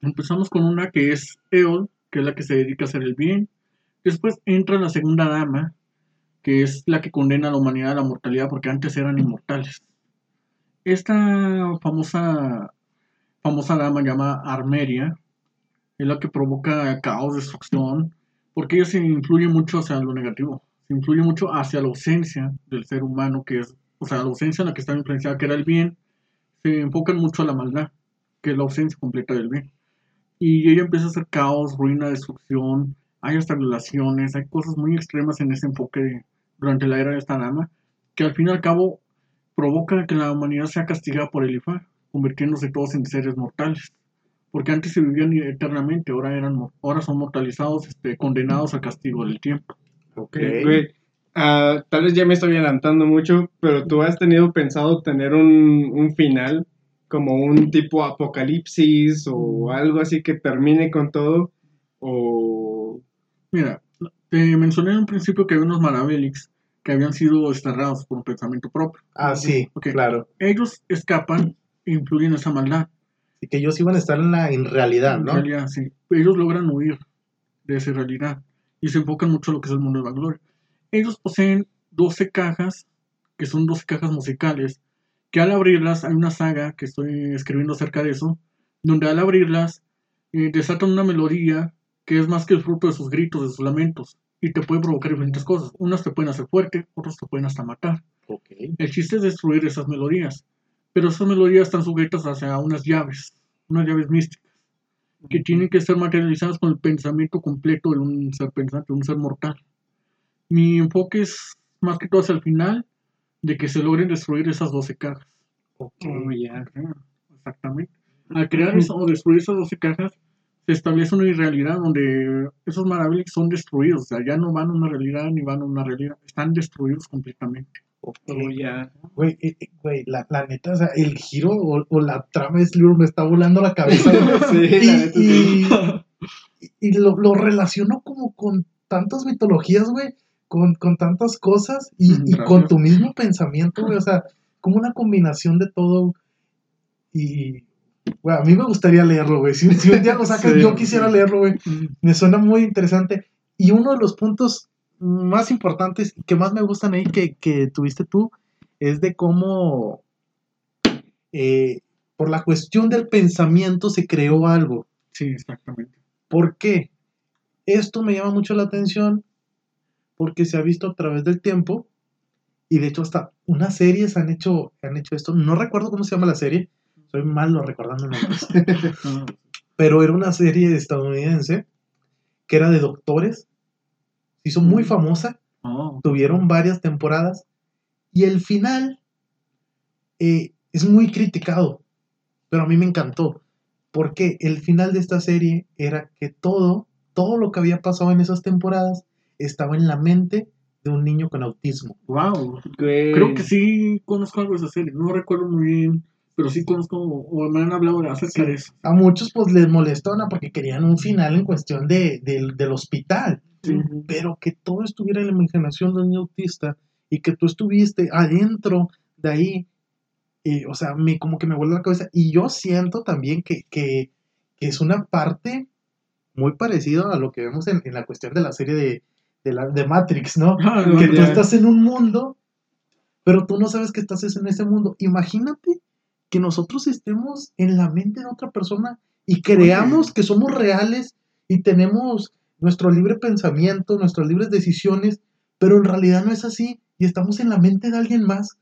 Empezamos con una que es Eol, que es la que se dedica a hacer el bien. Después entra la segunda dama, que es la que condena a la humanidad a la mortalidad porque antes eran inmortales. Esta famosa, famosa dama llamada Armeria es la que provoca caos, destrucción, porque ella se influye mucho hacia lo negativo, se influye mucho hacia la ausencia del ser humano, que es, o sea, la ausencia en la que está influenciada, que era el bien, se enfocan mucho a la maldad, que es la ausencia completa del bien. Y ella empieza a hacer caos, ruina, destrucción, hay hasta violaciones, hay cosas muy extremas en ese enfoque durante la era de esta dama, que al fin y al cabo provoca que la humanidad sea castigada por el Ifá, convirtiéndose todos en seres mortales. Porque antes se vivían eternamente, ahora, eran, ahora son mortalizados, este, condenados al castigo del tiempo. Ok. Güey, ah, tal vez ya me estoy adelantando mucho, pero tú has tenido pensado tener un, un final como un tipo apocalipsis o algo así que termine con todo o Mira, te mencioné en un principio que había unos Maravélix que habían sido desterrados por un pensamiento propio. Ah, sí, Ok. claro. Ellos escapan e influyen esa maldad. Y que ellos iban a estar en la en realidad, En ¿no? realidad, sí. Ellos logran huir de esa realidad y se enfocan mucho en lo que es el mundo de la gloria. Ellos poseen 12 cajas, que son 12 cajas musicales, que al abrirlas, hay una saga que estoy escribiendo acerca de eso, donde al abrirlas eh, desatan una melodía que es más que el fruto de sus gritos, de sus lamentos, y te puede provocar diferentes cosas. Unas te pueden hacer fuerte, otras te pueden hasta matar. El chiste es destruir esas melodías, pero esas melodías están sujetas hacia unas llaves, unas llaves místicas, que tienen que ser materializadas con el pensamiento completo de un ser pensante, de un ser mortal. Mi enfoque es más que todo hacia el final, de que se logren destruir esas 12 cajas. Ok. Oh. Exactamente. Al crear eso, o destruir esas 12 cajas, se establece una irrealidad donde esos maravillas son destruidos, o sea, ya no van a una realidad ni van a una realidad, están destruidos completamente. Ok. Oh, ya. Güey, eh, eh, güey, la, la neta, o sea, el giro o, o la trama de este libro me está volando la cabeza. Sí, y, la neta, sí. y- y lo, lo relaciono como con tantas mitologías, güey, con, con tantas cosas y, Mm, y con tu mismo pensamiento, güey, o sea, como una combinación de todo. Y, güey, a mí me gustaría leerlo, güey. Si, si un día lo sacas, Sí, yo quisiera sí. leerlo, güey. Me suena muy interesante. Y uno de los puntos más importantes y que más me gustan ahí que, que tuviste tú es de cómo eh, por la cuestión del pensamiento se creó algo. Sí, exactamente. ¿Por qué? Esto me llama mucho la atención porque se ha visto a través del tiempo y de hecho hasta unas series han hecho, han hecho esto. No recuerdo cómo se llama la serie, soy malo recordando nombres, pero era una serie estadounidense que era de doctores, se hizo muy Mm. famosa, ah, tuvieron varias temporadas y el final eh, es muy criticado, pero a mí me encantó, porque el final de esta serie era que todo, todo lo que había pasado en esas temporadas estaba en la mente de un niño con autismo. wow. Creo que sí conozco algo de esa serie. No recuerdo muy bien, pero sí conozco o me han hablado de acerca de eso. A muchos pues les molestó, ¿no? Porque querían un final en cuestión de, del- del hospital, Ujú. pero que todo estuviera en la imaginación de un autista y que tú estuviste adentro de ahí, y, o sea, me, como que me vuelve la cabeza. Y yo siento también que, que, que es una parte muy parecida a lo que vemos en, en la cuestión de la serie de, de, la, de Matrix, ¿no? Ah, que tú estás en un mundo, pero tú no sabes que estás en ese mundo. Imagínate que nosotros estemos en la mente de otra persona y creamos que somos reales y tenemos nuestro libre pensamiento, nuestras libres decisiones, pero en realidad no es así y estamos en la mente de alguien más.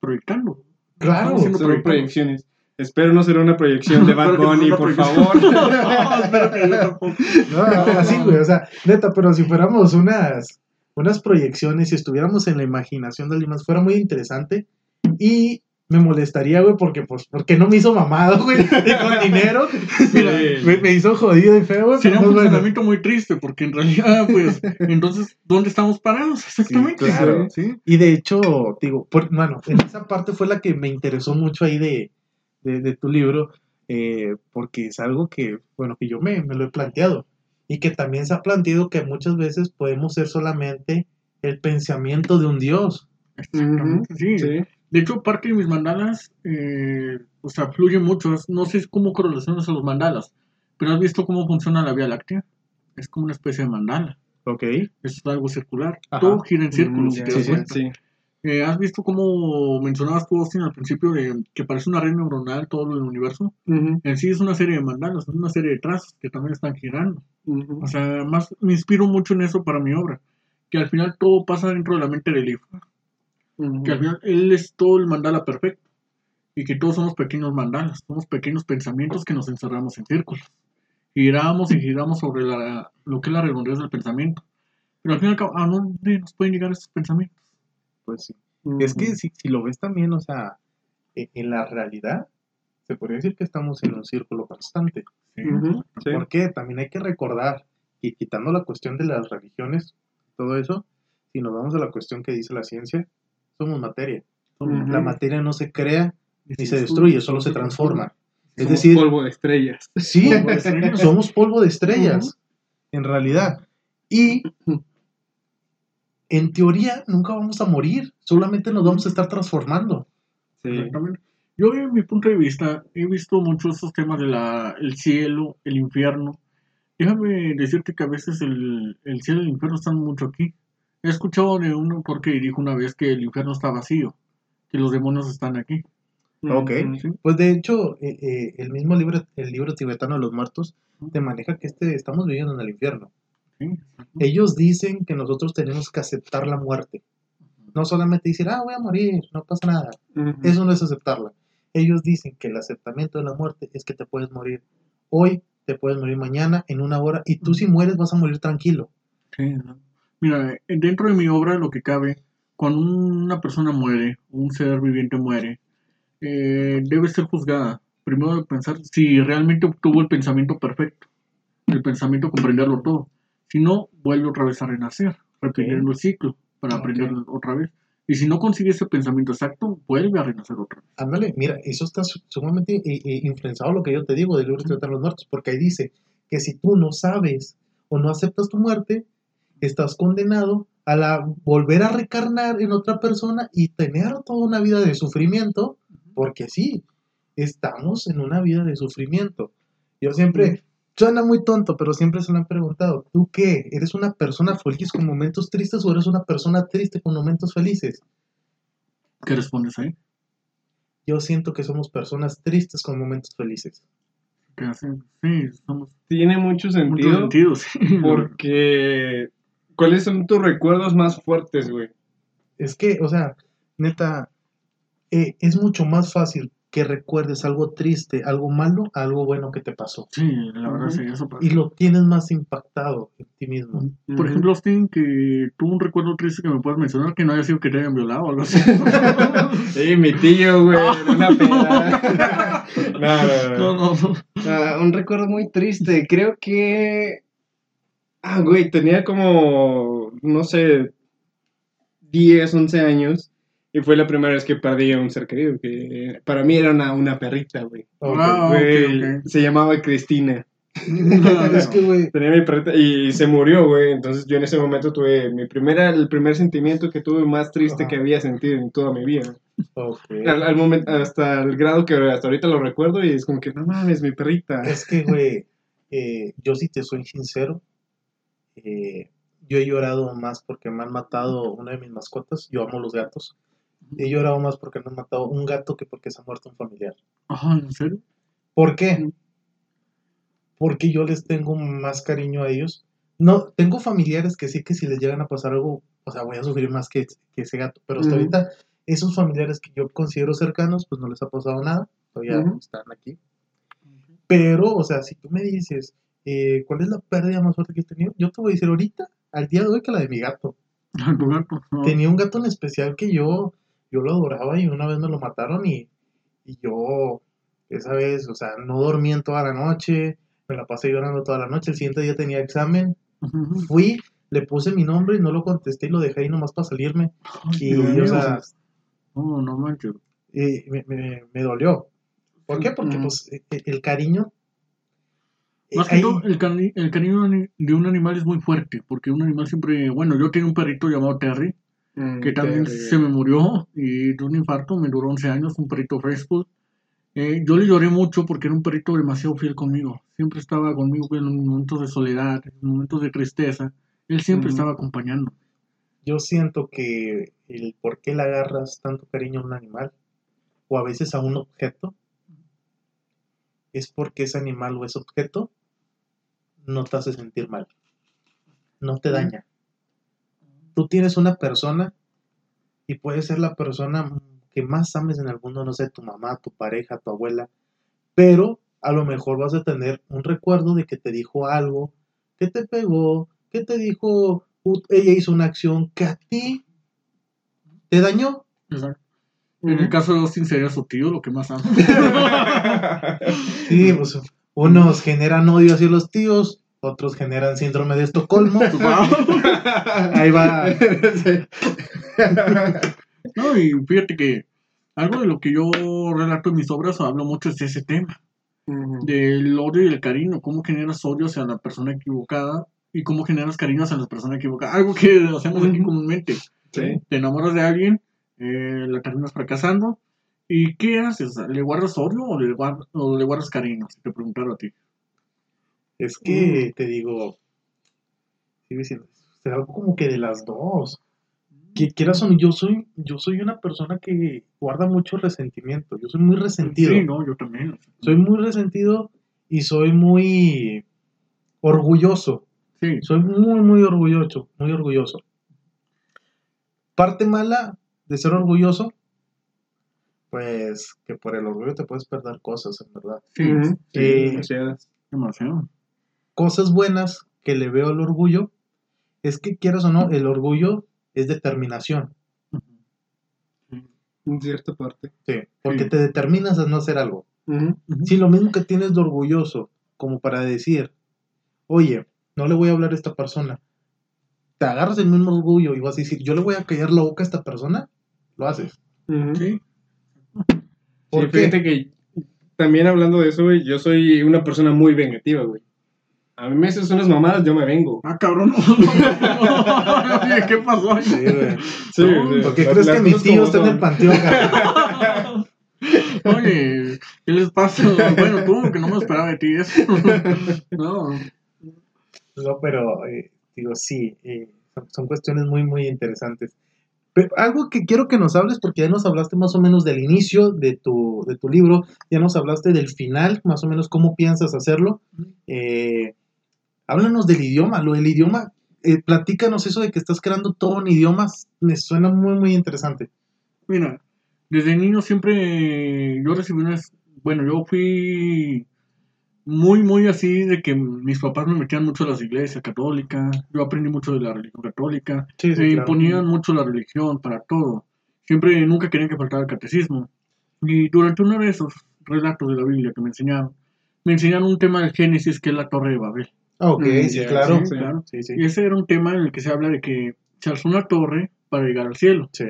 Proyectando. Claro, Son proyectados. proyecciones. Espero no ser una proyección de Bad no Bunny, por favor. No, espero que yo tampoco. No, así, güey, o sea, neta, pero si fuéramos unas, unas proyecciones, si estuviéramos en la imaginación de alguien más, fuera muy interesante y me molestaría, güey, porque, pues, porque no me hizo mamado, güey, con dinero, Mira, me, me hizo jodido y feo, güey, Sería un bueno. funcionamiento muy triste, porque en realidad, pues, entonces, ¿dónde estamos parados? Exactamente. claro. Sí. Y de hecho, digo, por- bueno, en esa parte fue la que me interesó mucho ahí de, de, de tu libro, eh, porque es algo que, bueno, que yo me, me lo he planteado y que también se ha planteado que muchas veces podemos ser solamente el pensamiento de un Dios. Exactamente, sí. Sí. De hecho, parte de mis mandalas, eh, o sea, fluye mucho. No sé cómo correlacionas a los mandalas, pero has visto cómo funciona la Vía Láctea. Es como una especie de mandala. Ok. Es algo circular. Ajá. Todo gira en círculos, Mm, si ya, te das sí, cuenta. sí. Eh, ¿Has visto cómo mencionabas tú, Austin, al principio de que parece una red neuronal todo el universo? En sí es una serie de mandalas, es una serie de trazos que también están girando. O sea, más me inspiro mucho en eso para mi obra. Que al final todo pasa dentro de la mente del Que al final él es todo el mandala perfecto. Y que todos somos pequeños mandalas, somos pequeños pensamientos que nos encerramos en círculos. Giramos y giramos sobre la, lo que es la redondez del pensamiento. Pero al fin y al cabo, ¿a dónde nos pueden llegar estos pensamientos? Pues sí. Es que si, si lo ves también, o sea, e- en la realidad, se podría decir que estamos en un círculo constante. Sí. Sí. Porque también hay que recordar, y quitando la cuestión de las religiones, todo eso, si nos vamos a la cuestión que dice la ciencia, somos materia. La materia no se crea ni se es destruye, solo se transforma. Es Somos decir, polvo de estrellas. sí, Polvo de estrellas. somos polvo de estrellas, en realidad. Y en teoría nunca vamos a morir, solamente nos vamos a estar transformando. Sí. Exactamente. Yo, en mi punto de vista, he visto mucho esos temas del el cielo, el infierno. Déjame decirte que a veces el, el cielo y el infierno están mucho aquí. He escuchado de un autor que dijo una vez que el infierno está vacío, que los demonios están aquí. Ok. Ujú. ¿sí? Pues de hecho, eh, eh, el mismo libro, el libro tibetano de los muertos, te maneja que este, estamos viviendo en el infierno. Sí. Ellos dicen que nosotros tenemos que aceptar la muerte. No solamente decir, ah, voy a morir, no pasa nada. Eso no es aceptarla. Ellos dicen que el aceptamiento de la muerte es que te puedes morir hoy, te puedes morir mañana, en una hora, y tú si mueres vas a morir tranquilo. Sí, ¿no? Mira, dentro de mi obra lo que cabe, cuando una persona muere, un ser viviente muere, eh, debe ser juzgada. Primero de pensar si realmente obtuvo el pensamiento perfecto, el pensamiento comprenderlo todo. Si no, vuelve otra vez a renacer, repitiendo el ciclo para Ok. aprender otra vez. Y si no consigue ese pensamiento exacto, vuelve a renacer otra vez. Ándale, mira, eso está su- sumamente eh, eh, influenciado lo que yo te digo del libro de los Muertos, porque ahí dice que si tú no sabes o no aceptas tu muerte, estás condenado a la, volver a recarnar en otra persona y tener toda una vida de sufrimiento, porque sí, estamos en una vida de sufrimiento. Yo siempre, suena muy tonto, pero siempre se lo han preguntado, ¿tú qué? ¿Eres una persona feliz con momentos tristes o eres una persona triste con momentos felices? ¿Qué respondes ahí? Yo siento que somos personas tristes con momentos felices. ¿Qué hacen? Sí, somos Tiene mucho muchos sentido sí. porque... ¿Cuáles son tus recuerdos más fuertes, güey? Es que, o sea, neta, eh, es mucho más fácil que recuerdes algo triste, algo malo, a algo bueno que te pasó. Sí, la verdad, Ujú. sí, eso pasa. Y lo tienes más impactado en ti mismo. Por ejemplo, Austin, que tuvo un recuerdo triste que me puedas mencionar que no haya sido que te hayan violado o algo así. Sí, mi tío, güey, en una peda. no, no, No, no. no, no. Ah, un recuerdo muy triste. Creo que. Ah, güey, tenía como. No sé. 10, 11 años. Y fue la primera vez que perdí a un ser querido. Que para mí era una, una perrita, güey. Ah, ok, Güey, ok. Se llamaba Cristina. es que, güey, Tenía mi perrita y se murió, güey. Entonces yo en ese momento tuve mi primera, el primer sentimiento que tuve más triste Ajá. que había sentido en toda mi vida. ok. Al, al momento, hasta el grado que hasta ahorita lo recuerdo y es como que no mames, mi perrita. Es que, güey, eh, yo sí te soy sincero. Eh, yo he llorado más porque me han matado una de mis mascotas. Yo amo los gatos. He llorado más porque me han matado un gato que porque se ha muerto un familiar. Ajá, ¿en serio? ¿Por qué? Porque yo les tengo más cariño a ellos. No, tengo familiares que sí que si les llegan a pasar algo, o sea, voy a sufrir más que, que ese gato. Pero hasta ahorita, esos familiares que yo considero cercanos, pues no les ha pasado nada. Todavía Ujú. están aquí. Pero, o sea, si tú me dices, eh, ¿cuál es la pérdida más fuerte que he tenido? Yo te voy a decir ahorita, al día de hoy, que la de mi gato. Tu gato. no. Tenía un gato en especial que yo, yo lo adoraba y una vez me lo mataron y, y yo, esa vez, o sea, no dormí en toda la noche, me la pasé llorando toda la noche, el siguiente día tenía examen, fui, le puse mi nombre y no lo contesté y lo dejé ahí nomás para salirme. Y, Dios o sea, No, no manches. eh, me, me- me dolió. ¿Por qué? Porque pues eh, eh, el cariño... eh, Más que ahí- todo, el, cani- el cariño de un animal es muy fuerte, porque un animal siempre, bueno, yo tenía un perrito llamado Terry, Mm, que también Terry, se me murió y de un infarto, me duró 11 años, un perrito Fresco. Eh, yo le lloré mucho porque era un perrito demasiado fiel conmigo, siempre estaba conmigo en momentos de soledad, en momentos de tristeza, él siempre estaba acompañando. yo siento que el por qué le agarras tanto cariño a un animal o a veces a un objeto es porque ese animal o ese objeto no te hace sentir mal, no te daña. Tú tienes una persona y puede ser la persona que más ames en el mundo, no sé, tu mamá, tu pareja, tu abuela, pero a lo mejor vas a tener un recuerdo de que te dijo algo, que te pegó, que te dijo, "Ut- ella hizo una acción que a ti te dañó. Exacto. En el caso de Austin sería su tío, lo que más ama. Sí, pues unos generan odio hacia los tíos, otros generan síndrome de Estocolmo. Ahí va. No, y fíjate que algo de lo que yo relato en mis obras hablo mucho es de ese tema. Del odio y el cariño, cómo generas odio hacia la persona equivocada y cómo generas cariño hacia la persona equivocada. Algo que hacemos aquí comúnmente. Sí. Te enamoras de alguien, eh, la terminas fracasando, ¿y qué haces? ¿Le guardas odio o le, guar- o le guardas cariño? Si te preguntaron a ti. Es que te digo, sigue siendo, será algo como que de las dos. Que quieras o no, yo soy, yo soy una persona que guarda mucho resentimiento. Yo soy muy resentido. Sí, no, yo también. Soy muy resentido y soy muy orgulloso. Sí, Soy muy, muy orgulloso, muy orgulloso. Parte mala de ser orgulloso, pues que por el orgullo te puedes perder cosas, en verdad. sí. Sí. demasiadas. demasiado. Cosas buenas que le veo al orgullo es que quieras o no, el orgullo es determinación. En cierta parte. Sí, porque Sí. te determinas a no hacer algo. Si lo mismo que tienes de orgulloso, como para decir, oye, no le voy a hablar a esta persona, te agarras el mismo orgullo y vas a decir, yo le voy a callar la boca a esta persona, lo haces. Sí. ¿Por Sí, qué? fíjate que también hablando de eso, güey, yo soy una persona muy vengativa, güey. A mí me haces unas mamadas, yo me vengo. Ah, cabrón. Oye, ¿qué pasó? ahí? Sí, güey. Sí, No, sí, ¿Por qué crees que mi cosas tío como está en el panteón? Oye, ¿qué les pasa? Bueno, tú, que no me esperaba de ti eso. No, No, pero eh, digo, sí, eh, son, son cuestiones muy, muy interesantes. Algo que quiero que nos hables, porque ya nos hablaste más o menos del inicio de tu, de tu libro, ya nos hablaste del final, más o menos cómo piensas hacerlo. Eh, háblanos del idioma, lo del idioma, eh, platícanos eso de que estás creando todo en idiomas, me suena muy, muy interesante. Mira, desde niño siempre yo recibí unas, bueno, yo fui muy, muy así de que mis papás me metían mucho a las iglesias católicas, yo aprendí mucho de la religión católica, Sí, sí, me claro. imponían mucho la religión para todo, siempre, nunca querían que faltara el catecismo. Y durante uno de esos relatos de la Biblia que me enseñaron, me enseñaron un tema del Génesis que es la Torre de Babel. Ah, Ok, Mm, sí, claro. Sí, claro. Sí, sí. Y ese era un tema en el que se habla de que se alzó una torre para llegar al cielo Sí,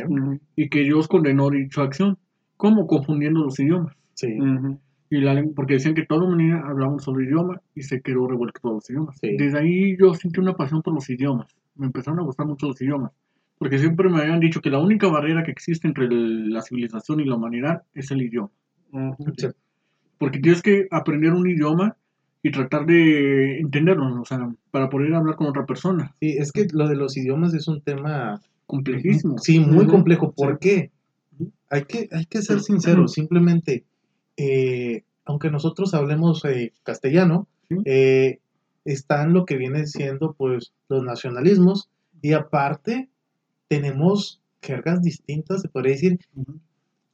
y que Dios condenó dicha acción. ¿Cómo? Confundiendo los idiomas. sí. Ujú. Y la, porque decían que toda la humanidad hablaba un solo idioma y se quedó revuelto todos los idiomas. Sí. Desde ahí yo sentí una pasión por los idiomas. Me empezaron a gustar mucho los idiomas. Porque siempre me habían dicho que la única barrera que existe entre el- la civilización y la humanidad es el idioma. Sí. Porque tienes que aprender un idioma y tratar de entenderlo, o sea, para poder hablar con otra persona. Sí, es que lo de los idiomas es un tema Complejísimo. Sí, muy complejo. ¿Por Sí. qué? Hay que, hay que ser sinceros. Simplemente, eh, aunque nosotros hablemos eh, castellano, eh, están lo que viene siendo pues los nacionalismos y aparte tenemos jergas distintas, se podría decir.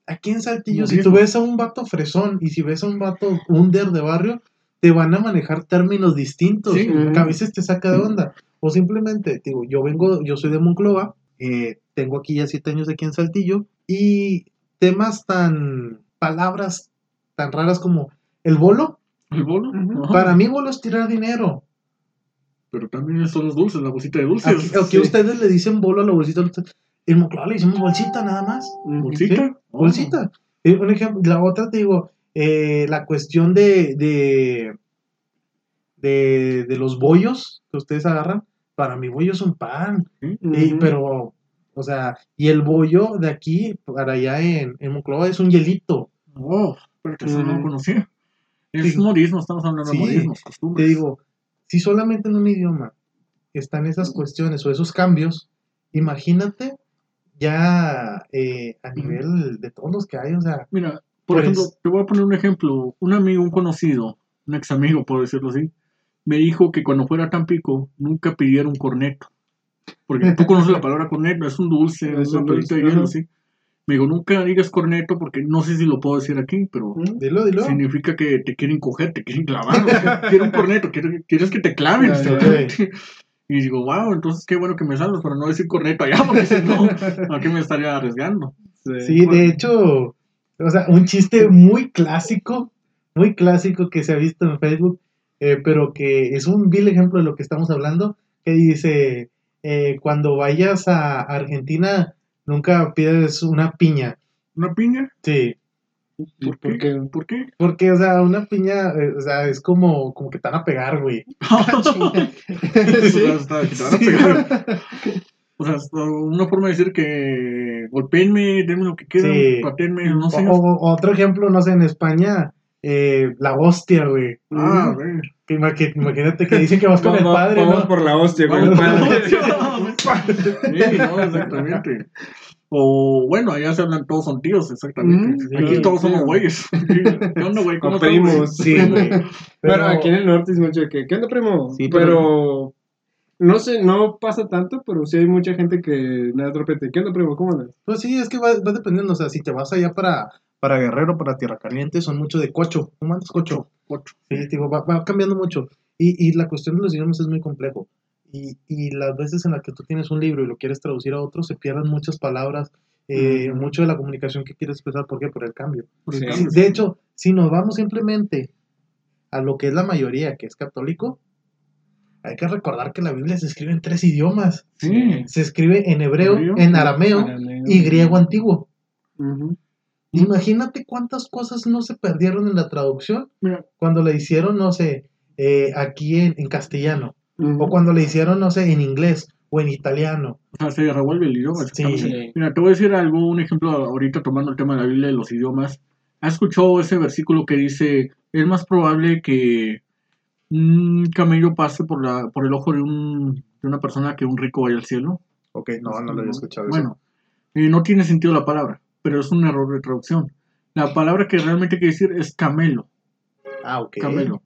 Aquí en Saltillo, si tú ves a un vato fresón y si ves a un vato under de barrio, te van a manejar términos distintos, Sí. que a veces te saca de onda. O simplemente, digo, yo vengo, yo soy de Monclova, eh, tengo aquí ya siete años aquí en Saltillo, y temas tan, palabras tan raras como el bolo, ¿El bolo? Para mí bolo es tirar dinero. Pero también son los dulces, la bolsita de dulces. Aquí, aquí sí. ustedes le dicen bolo a la bolsita, en Monclova le decimos bolsita nada más. ¿Bolsita? Sí, bolsita. Eh, Un ejemplo, la otra te digo, eh, la cuestión de, de, de, de los bollos que ustedes agarran, para mi bollo es un pan, Ujú. pero, o sea, y el bollo de aquí para allá en, en es un hielito. Oh, pero eso no lo Ujú. conocía. Es Sí. modismo, estamos hablando Sí. de modismos, Te costumbres. digo, si solamente en un idioma están esas cuestiones o esos cambios, imagínate ya eh, a nivel de todos los que hay, o sea, Mira, por Pues- ejemplo, te voy a poner un ejemplo. Un amigo, un conocido, un ex amigo, por decirlo así, me dijo que cuando fuera a Tampico nunca pidiera un corneto. Porque tú conoces la palabra corneto, es un dulce, Es un pelita de hielo, sí. Me dijo, nunca digas corneto porque no sé si lo puedo decir aquí, pero dilo, dilo. significa que te quieren coger, te quieren clavar. o sea, quiero un corneto, quiero- quieres que te claven. Y digo, wow, entonces qué bueno que me salvas para no decir corneto allá, porque si no, ¿a qué me estaría arriesgando? Sí, de hecho, o sea, un chiste muy clásico, muy clásico que se ha visto en Facebook, eh, pero que es un vil ejemplo de lo que estamos hablando, que dice, eh, cuando vayas a Argentina, nunca pides una piña. ¿Una piña? Sí, ¿Y ¿Por por qué? qué? ¿Por qué? porque, o sea, una piña, eh, o sea, es como, como que te van a pegar, güey. O sea, hasta que te van a Sí. pegar. O sea, una forma de decir que golpeenme, denme lo que quieran, Sí. patenme, no sé. O- o- otro ejemplo, no sé, en España, eh, la hostia, güey. Ah, a ver. Que ima- que- Imagínate que dicen que vas con el padre, vamos ¿no? por la hostia con el Vamos, padre. Sí, no, exactamente. O bueno, allá se hablan, todos son tíos, exactamente. Mm, Aquí sí, todos somos güeyes. ¿Qué onda, güey? ¿Cómo primos. güey? Sí, güey. Pero aquí en el norte es mucho que, ¿qué onda, primo? Sí, pero... No sé, no pasa tanto, pero sí hay mucha gente que de repente, ¿qué onda, primo? ¿Cómo andas? Pues sí, es que va, va dependiendo. O sea, si te vas allá para, para Guerrero, para Tierra Caliente, son mucho de cocho. ¿Cómo andas, cocho? Ocho. Sí, digo, va, va cambiando mucho. Y, y la cuestión de los idiomas es muy complejo. Y, y las veces en las que tú tienes un libro y lo quieres traducir a otro, se pierden muchas palabras, eh, mucho de la comunicación que quieres expresar. ¿Por qué? Por el cambio. Sí. cambio. De hecho, si nos vamos simplemente a lo que es la mayoría, que es católico, hay que recordar que la Biblia se escribe en tres idiomas. Sí. Se escribe en hebreo, en arameo Arameo. y griego antiguo. Ujú. Imagínate cuántas cosas no se perdieron en la traducción Mira, cuando le hicieron, no sé, eh, aquí en, en castellano, o cuando le hicieron, no sé, en inglés o en italiano. o sea, se revuelve el idioma. Sí. Mira, te voy a decir algo, un ejemplo ahorita tomando el tema de la Biblia de los idiomas. ¿Has escuchado ese versículo que dice, es más probable que un camello pase por, la, por el ojo de, un, de una persona que un rico vaya al cielo? Ok, no, no lo había escuchado. eso. Bueno, eh, no tiene sentido la palabra, pero es un error de traducción. La palabra que realmente quiere decir es camelo. Ah, ok. Camelo.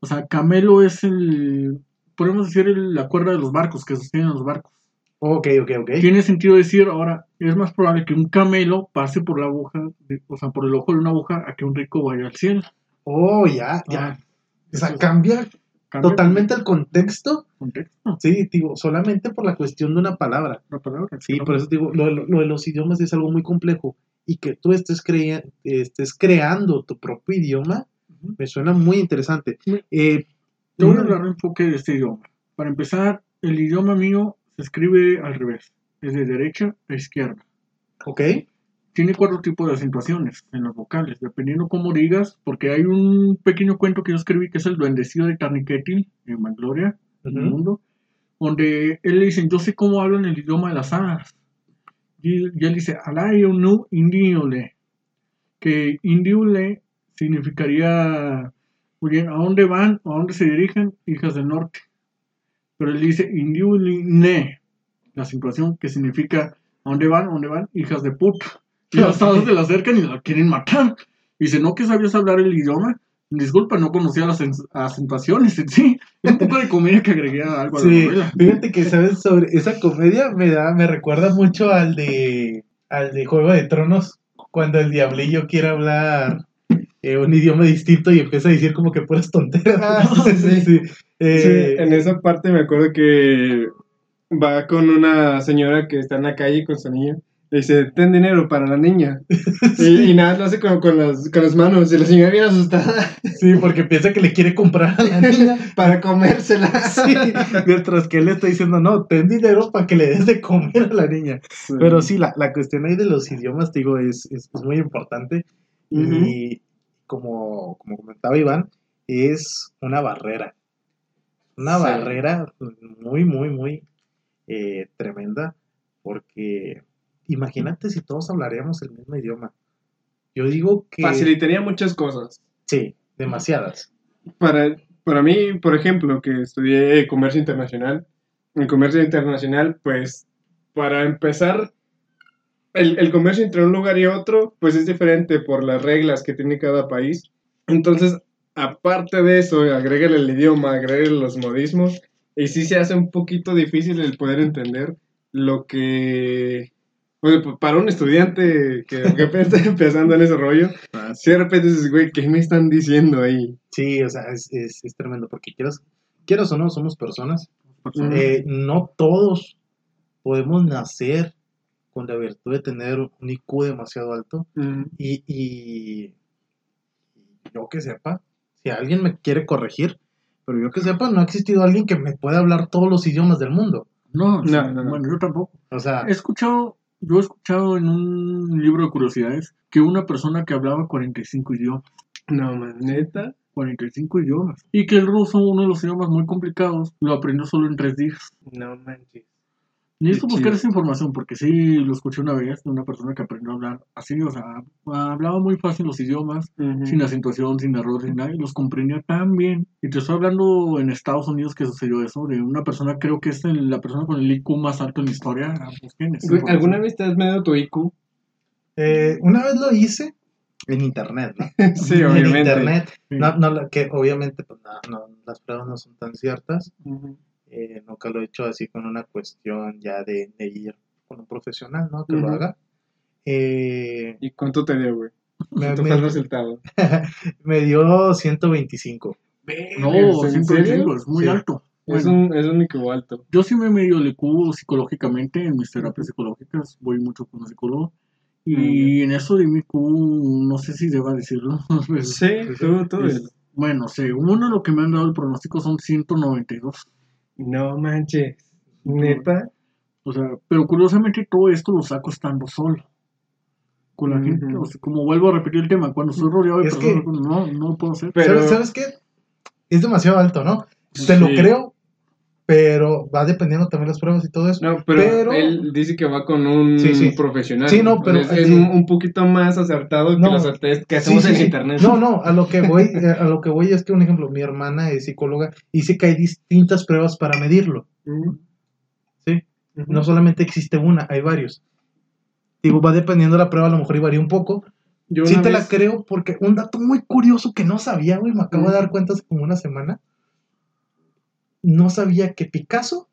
O sea, camelo es el, podemos decir, el- la cuerda de los barcos que sostienen los barcos. Ok, ok, ok. Tiene sentido decir, ahora, es más probable que un camelo pase por la aguja, de- o sea, por el ojo de una aguja, a que un rico vaya al cielo. Oh, ya, ya. Ah, O sea, cambia cambia totalmente el contexto. contexto, Sí, digo, solamente por la cuestión de una palabra. la palabra. Sí, por eso digo, lo, lo- lo de los idiomas es algo muy complejo. Y que tú estés, crea- estés creando tu propio idioma, me suena muy interesante. Sí. Eh, Te voy a una- hablar un enfoque de este idioma. Para empezar, el idioma mío se escribe al revés, es de derecha a izquierda. ok, Tiene cuatro tipos de acentuaciones en las vocales, dependiendo cómo digas, porque hay un pequeño cuento que yo escribí que es el duendecillo de Carniquetil en Mangloria, en el mundo, donde él le dice, yo sé cómo hablan el idioma de las hadas. Y, y él dice, alayo nu indiole, que indiule significaría, muy bien, ¿a dónde van? ¿A dónde se dirigen? Hijas del norte. Pero él dice, indiule ne, la situación que significa, ¿a dónde van? ¿A dónde van? Hijas de puta. Y las hadas se la acercan y la quieren matar. Y dice, ¿no que sabías hablar el idioma? Disculpa, no conocía las acen- acentuaciones en sí. Es un poco de comedia que agregué a algo a la Sí, novela. fíjate que sabes sobre esa comedia me da, me recuerda mucho al de al de Juego de Tronos, cuando el diablillo quiere hablar eh, un idioma distinto y empieza a decir como que puras tonteras. Ah, sí, sí. Sí, Sí, eh, en esa parte me acuerdo que va con una señora que está en la calle con su niña. Dice, ten dinero para la niña. Y, y nada, lo hace como con las, con las manos. Y la señora bien asustada sí, porque piensa que le quiere comprar a la niña. para comérsela. Sí, mientras que él le está diciendo, no, ten dinero para que le des de comer a la niña. Pero sí, la, la cuestión ahí de los idiomas, digo, es, es, es muy importante. Y como, como comentaba Iván, es una barrera. Una Sí. barrera muy, muy, muy eh, tremenda. Porque imagínate si todos hablaríamos el mismo idioma. Yo digo que... Facilitaría muchas cosas. Sí, demasiadas. Para, para mí, por ejemplo, que estudié comercio internacional, en comercio internacional, pues, para empezar, el, el comercio entre un lugar y otro, pues es diferente por las reglas que tiene cada país. Entonces, aparte de eso, agrégale el idioma, agrégale los modismos, y sí se hace un poquito difícil el poder entender lo que... Bueno, pues, para un estudiante que, que apenas está empezando en ese rollo, si de repente dices, güey, ¿qué me están diciendo ahí? Sí, o sea, es, es, es tremendo. Porque quieras, quieras o no, somos personas. Eh, no todos podemos nacer con la virtud de tener un IQ demasiado alto. Mm, Y, y yo que sepa, si alguien me quiere corregir, pero yo que sepa, no ha existido alguien que me pueda hablar todos los idiomas del mundo. No, sí, No, no, no. bueno, yo tampoco. O sea, He escuchado, yo he escuchado en un libro de curiosidades que una persona que hablaba 45 idiomas, No, man, neta. 45 idiomas, y que el ruso, uno de los idiomas muy complicados, lo aprendió solo en tres días. No manches. Necesito buscar esa información porque sí lo escuché una vez de una persona que aprendió a hablar así, o sea, hablaba muy fácil los idiomas, Ujú. sin acentuación, sin error, sin nada, y los comprendía tan bien. Y te estoy hablando en Estados Unidos que sucedió eso, de una persona, creo que es el- la persona con el IQ más alto en la historia. ¿Alguna vez te has medido tu IQ? eh, una vez lo hice en internet, ¿no? sí, en obviamente. internet. Sí. No, no, que obviamente pues, no, no, las pruebas no son tan ciertas. Ujú. Eh, nunca lo he hecho así con una cuestión ya de, de ir con un profesional, ¿no? Que lo haga. Eh, ¿Y cuánto te dio, güey? me, ¿Cuánto me- el resultado? me dio 125. No, ¿En 125, serio? es muy Sí. alto. Es un, es un IQ alto. yo sí me medio el IQ psicológicamente en mis terapias psicológicas, voy mucho con un psicólogo. Y en eso de mi IQ, no sé si deba decirlo. Sí, tú, tú. es- bueno, según lo que me han dado el pronóstico son 192. No manches. Neta. O sea, pero curiosamente todo esto lo saco estando solo. Con la gente, o sea, como vuelvo a repetir el tema, cuando estoy rodeado de Es personas, que- no, no lo puedo hacer. Pero- ¿Sabes, ¿Sabes qué? Es demasiado alto, ¿no? Te lo creo, pero va dependiendo también las pruebas y todo eso. No, pero, Pero- él dice que va con un Sí, sí. profesional. Sí, no, pero- Es, es un, un poquito más acertado que No. los test que hacemos Sí, en internet. No, no, a lo que voy, eh, a lo que voy es que un ejemplo, mi hermana es psicóloga y dice que hay distintas pruebas para medirlo. Sí. No solamente existe una, hay varios. Digo, va dependiendo de la prueba, a lo mejor y varía un poco. Yo sí te la creo porque un dato muy curioso que no sabía, güey, me acabo de dar cuenta hace como una semana. No sabía que Picasso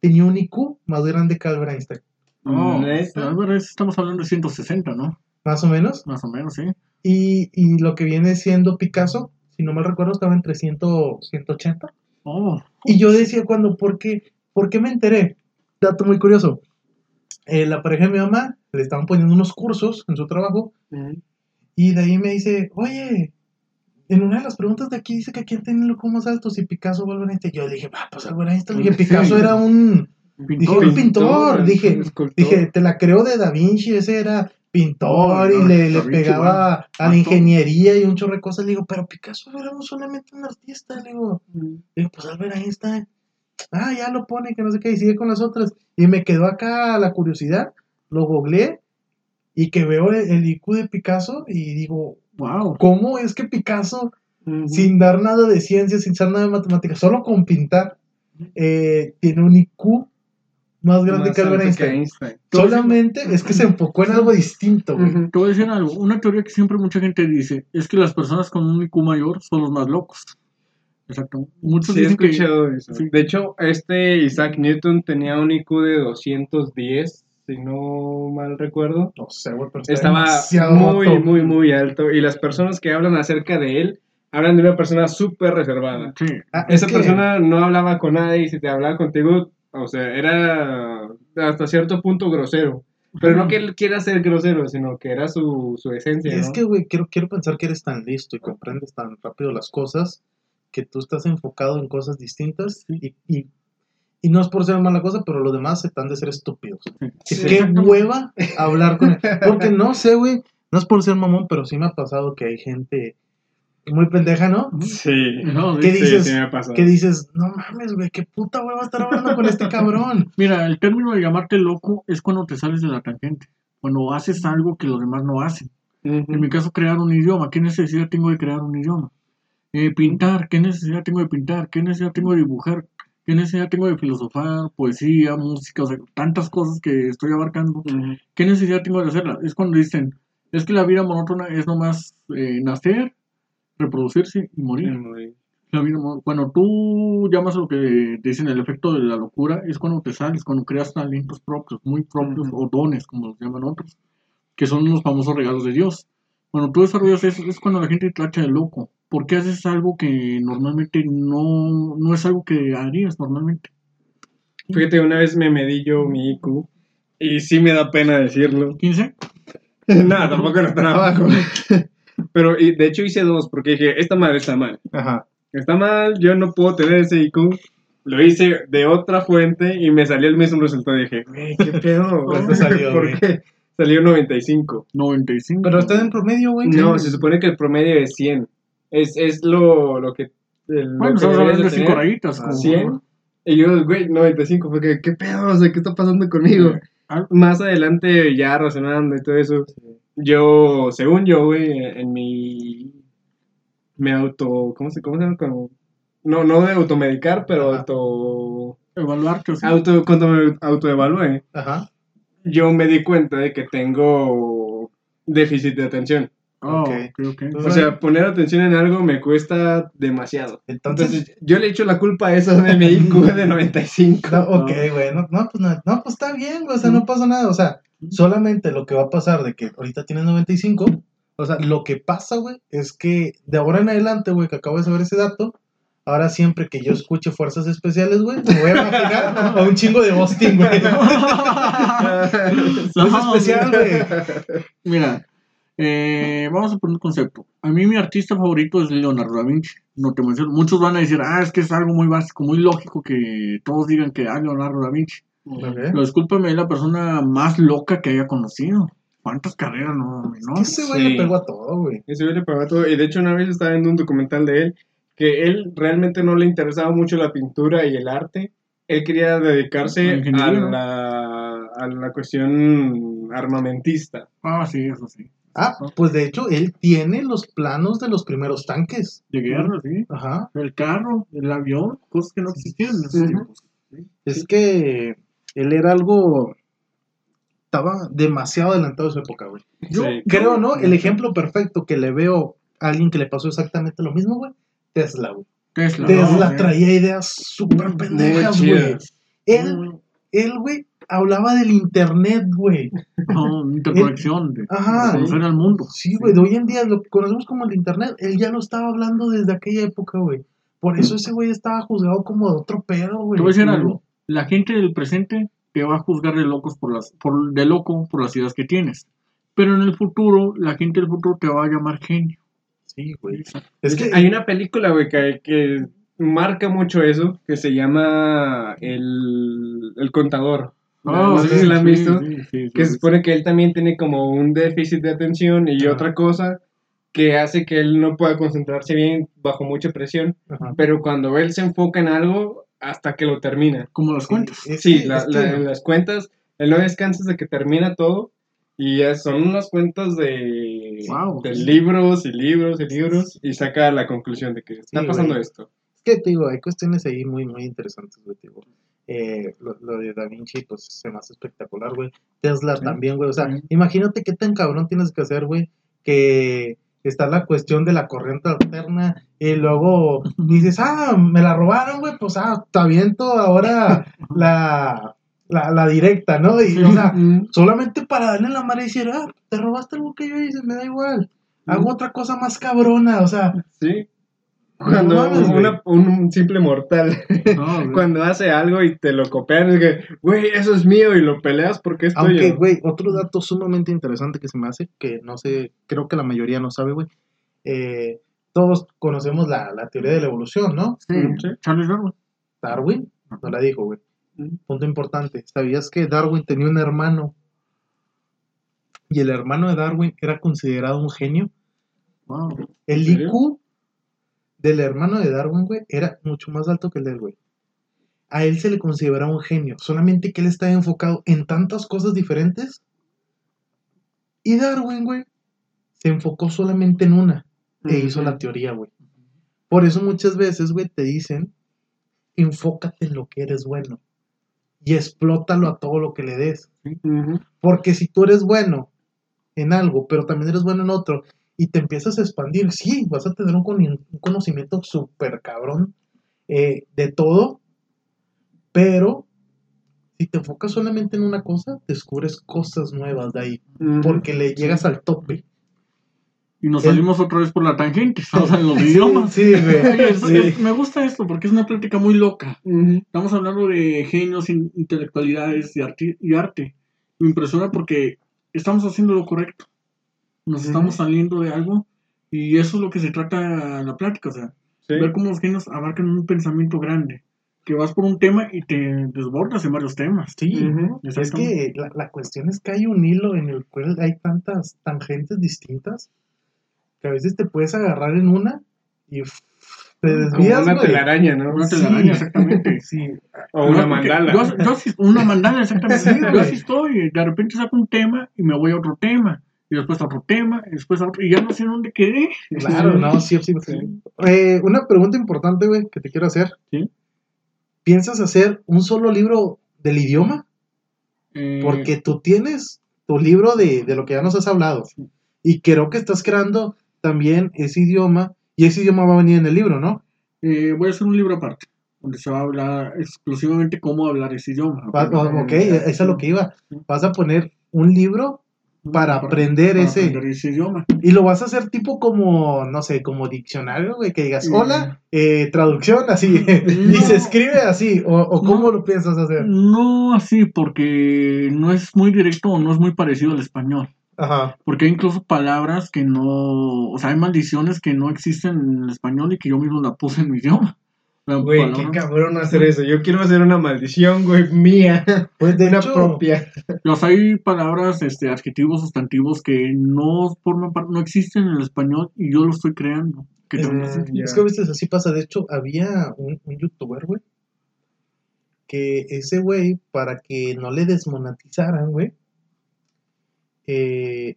tenía un IQ más grande que Albert Einstein. No, ¿Neta? la verdad es- estamos hablando de 160, ¿no? Más o menos. Más o menos, sí. Y, y lo que viene siendo Picasso, si no mal recuerdo, estaba entre 100, 180. Oh, Y yo decía cuando, ¿por qué, ¿por qué me enteré? Dato muy curioso. Eh, la pareja de mi mamá le estaban poniendo unos cursos en su trabajo y de ahí me dice, oye, en una de las preguntas de aquí dice que quién tiene los más altos, si Picasso o Albert Einstein. Yo dije, ah, pues Albert Einstein. Dije. Picasso era un, dije, pintor. un pintor. Dije, escultor. dije, te la creo de Da Vinci, ese era pintor y le, le Vinci, pegaba bueno, a la ingeniería y un chorro de cosas. Le digo, pero Picasso era solamente un artista. Le digo, Ujú. Digo, pues Albert Einstein. Ah, ya lo pone, que no sé qué, y sigue con las otras. Y me quedó acá la curiosidad, lo googleé y que veo el, el IQ de Picasso y digo, Wow. ¿cómo es que Picasso, sin dar nada de ciencia, sin saber nada de matemáticas, solo con pintar, eh, tiene un IQ más grande Más que Albert que Einstein? Solamente es que se enfocó en algo distinto, güey. Ujú. Te voy a decir algo. Una teoría que siempre mucha gente dice es que las personas con un IQ mayor son los más locos. Exacto. Muchos Sí, he dicen que. escuchado eso. sí. De hecho, este Isaac Newton tenía un IQ de 210, si no mal recuerdo. No sé, güey, pero está Estaba muy, muy, muy alto. Y las personas que hablan acerca de él hablan de una persona súper reservada. Sí. Ah, es Esa que- persona no hablaba con nadie y si te hablaba contigo, o sea, era hasta cierto punto grosero. Pero no que él quiera ser grosero, sino que era su, su esencia. Es ¿no? que, güey, quiero, quiero pensar que eres tan listo y comprendes tan rápido las cosas que tú estás enfocado en cosas distintas y, y, y no es por ser mala cosa, pero los demás se están de ser estúpidos. Sí. Qué hueva hablar con él. Porque no sé, güey, no es por ser mamón, pero sí me ha pasado que hay gente muy pendeja, ¿no? Sí. No, ¿Qué Sí, dices? sí me ha pasado. Que dices, no mames, güey, qué puta hueva estar hablando con este cabrón. Mira, el término de llamarte loco es cuando te sales de la tangente. Cuando haces algo que los demás no hacen. En mi caso, crear un idioma. ¿Qué necesidad tengo de crear un idioma? Eh, pintar. ¿Qué necesidad tengo de pintar? ¿Qué necesidad tengo de dibujar? ¿Qué necesidad tengo de filosofar, poesía, música? O sea, tantas cosas que estoy abarcando. ¿Qué necesidad tengo de hacerla? Es cuando dicen, es que la vida monótona es nomás eh, nacer, reproducirse y morir. La vida cuando tú llamas a lo que dicen el efecto de la locura, es cuando te sales, cuando creas talentos propios, muy propios, o dones, como los llaman otros, que son los famosos regalos de Dios. Cuando tú desarrollas eso, es cuando la gente te tacha de loco. Porque haces algo que normalmente no, no es algo que harías normalmente. Fíjate, una vez me medí yo mi IQ y sí me da pena decirlo. 15, no, tampoco no tan abajo. Pero y de hecho hice dos porque dije, esta madre está mal. Ajá. Está mal, yo no puedo tener ese IQ. Lo hice de otra fuente y me salió el mismo resultado. Dije, güey, ¿qué pedo? ¿Cuánto salió, ¿Por qué? Salió 95. 95. Pero está en promedio, güey. No, se supone que el promedio es 100. Es, es lo, lo que... el- Bueno, estamos hablando de de 5 tener. rayitas. como- 100. Y yo, güey, 95. Fue que, ¿qué pedo? O sea, ¿qué está pasando conmigo? Ah, Más adelante, ya razonando y todo eso, yo, según yo, güey, en mi... Me auto... ¿Cómo se, cómo se llama? Como- no, no de automedicar, pero Ajá. auto... Evaluarte, o sea, auto cuando me autoevalué, Ajá. Yo me di cuenta de que tengo déficit de atención. oh, ok. ok, ok. Pues, O sea, poner atención en algo me cuesta demasiado. Entonces, Entonces, yo le echo la culpa a eso de mi IQ de 95. No, ok, güey, no, no, pues, no, no, pues está bien, güey, o sea, no pasa nada, o sea, solamente lo que va a pasar de que ahorita tienes 95, o sea, lo que pasa, güey, es que de ahora en adelante, güey, que acabo de saber ese dato, ahora siempre que yo escuche fuerzas especiales, güey, me voy a imaginar a un chingo de Austin, güey. Es especial, güey. Mira, eh, vamos a poner un concepto. A mí mi artista favorito es Leonardo da Vinci. No te menciono. Muchos van a decir, ah, es que es algo muy básico, muy lógico que todos digan que ah, Leonardo da Vinci. Ok. Pero discúlpame, es la persona más loca que haya conocido. ¿Cuántas carreras no? no? Ese güey Sí. le pegó a todo, güey. Ese güey le pagaba todo. Y de hecho, una vez estaba viendo un documental de él que él realmente no le interesaba mucho la pintura y el arte. Él quería dedicarse a la, a la cuestión armamentista. Ah, sí, eso sí. Ah, pues de hecho, él tiene los planos de los primeros tanques. De guerra, sí. Ajá. El carro, el avión, cosas que no existían en esos tiempos. Es que él era algo. Estaba demasiado adelantado a su época, güey. Yo Sí. creo, ¿no? El ejemplo perfecto que le veo a alguien que le pasó exactamente lo mismo, güey. Tesla, güey. Tesla. Tesla ¿no? traía ideas súper pendejas, güey. Él, él, güey, hablaba del internet, güey. no, interconexión, de, Ajá. de conocer al mundo. Sí, güey, de hoy en día lo conocemos como el internet, él ya lo estaba hablando desde aquella época, güey. Por eso ese güey estaba juzgado como de otro pedo, güey. Te voy a decir algo. La gente del presente te va a juzgar de locos por las, por, de loco por las ideas que tienes. Pero en el futuro, la gente del futuro te va a llamar genio. Sí, güey. Es que Hay una película, güey, que, que marca mucho eso, que se llama El, el Contador. no sé si la han visto. sí, sí, sí, que se supone que él también tiene como un déficit de atención y otra cosa que hace que él no pueda concentrarse bien bajo mucha presión, Ajá. pero cuando él se enfoca en algo hasta que lo termina. Como las cuentas. Sí, la- la- las cuentas, él no descansa hasta que termina todo y ya son unas cuentas de, Wow. de libros y libros y libros y saca la conclusión de que está Sí, pasando esto. Es que te digo, hay cuestiones ahí muy, muy interesantes, güey. te digo. Eh, lo, lo de Da Vinci, pues se me hace espectacular, güey. Tesla Sí. también, güey. O sea, Sí. imagínate qué tan cabrón tienes que hacer, güey, que está la cuestión de la corriente alterna y luego dices, ah, me la robaron, güey, pues ah, te aviento ahora la, la, la directa, ¿no? Y, o sea, Mm, solamente para darle la madre y decir, ah, te robaste algo que yo hice, me da igual. Hago otra cosa más cabrona, o sea, Sí. Cuando mames, una- un, simple mortal No, cuando hace algo y te lo copian, es que, güey, eso es mío y lo peleas porque es Aunque, tuyo. güey, otro dato sumamente interesante que se me hace, que no sé, creo que la mayoría no sabe, güey. eh, todos conocemos la, la teoría de la evolución, ¿no? Sí, Sí. Charles Darwin. Darwin no la dijo, güey. Punto importante. ¿Sabías que Darwin tenía un hermano? Y el hermano de Darwin era considerado un genio. Wow. El. IQ del hermano de Darwin, güey, era mucho más alto que el de él, güey. A él se le consideraba un genio, solamente que él estaba enfocado en tantas cosas diferentes. Y Darwin, güey, se enfocó solamente en una e hizo la teoría, güey. Por eso muchas veces, güey, te dicen, enfócate en lo que eres bueno y explótalo a todo lo que le des. Porque si tú eres bueno en algo, pero también eres bueno en otro, y te empiezas a expandir, sí, vas a tener un, conocimiento súper cabrón eh, de todo, pero si te enfocas solamente en una cosa, descubres cosas nuevas de ahí, porque le llegas al tope. Y nos salimos otra vez por la tangente. Estamos en los idiomas. Sí, güey. Oye, es- sí. es- me gusta esto porque es una plática muy loca. Estamos hablando de genios, in- intelectualidades y arte, y arte. Me impresiona porque estamos haciendo lo correcto. Nos estamos saliendo de algo y eso es lo que se trata la plática. O sea, Sí. ver cómo los genios abarcan un pensamiento grande. Que vas por un tema y te desbordas en varios temas. Sí, Ujú. es que la, la cuestión es que hay un hilo en el cual hay tantas tangentes distintas que a veces te puedes agarrar en una y te Como desvías, una güey. telaraña, ¿no? Una Sí. telaraña, exactamente. Sí, O una mandala. Yo, yo una mandala, exactamente. Sí, yo así estoy. De repente saco un tema y me voy a otro tema. Y después a otro tema. Y después a otro. Y ya no sé dónde quedé. claro, no, sí, sí. Sí. Eh, una pregunta importante, güey, que te quiero hacer. Sí. ¿Piensas hacer un solo libro del idioma? Eh, Porque tú tienes tu libro de, de lo que ya nos has hablado. Sí. Y creo que estás creando también ese idioma. Y ese idioma va a venir en el libro, ¿no? eh, voy a hacer un libro aparte. Donde se va a hablar exclusivamente cómo hablar ese idioma. Va- ok, eso es lo que iba. Vas a poner un libro para aprender para ese- aprender ese idioma. y lo vas a hacer tipo como, no sé, como diccionario, güey, que digas, hola, eh, traducción, así, y No. se escribe así, o, o cómo No. lo piensas hacer. No así, porque no es muy directo o no es muy parecido al español. Ajá, Porque hay incluso palabras que no. O sea, hay maldiciones que no existen en el español y que yo mismo la puse en mi idioma. Güey, qué cabrón hacer eso. Yo quiero hacer una maldición, güey, mía. Pues de una hecho, propia. Los hay palabras, este, adjetivos, sustantivos que no forman parte, no existen en el español y yo lo estoy creando. Que Es- también Ah. Es que a veces así pasa. De hecho, había un, un youtuber, güey, que ese güey, para que no le desmonetizaran, güey, eh,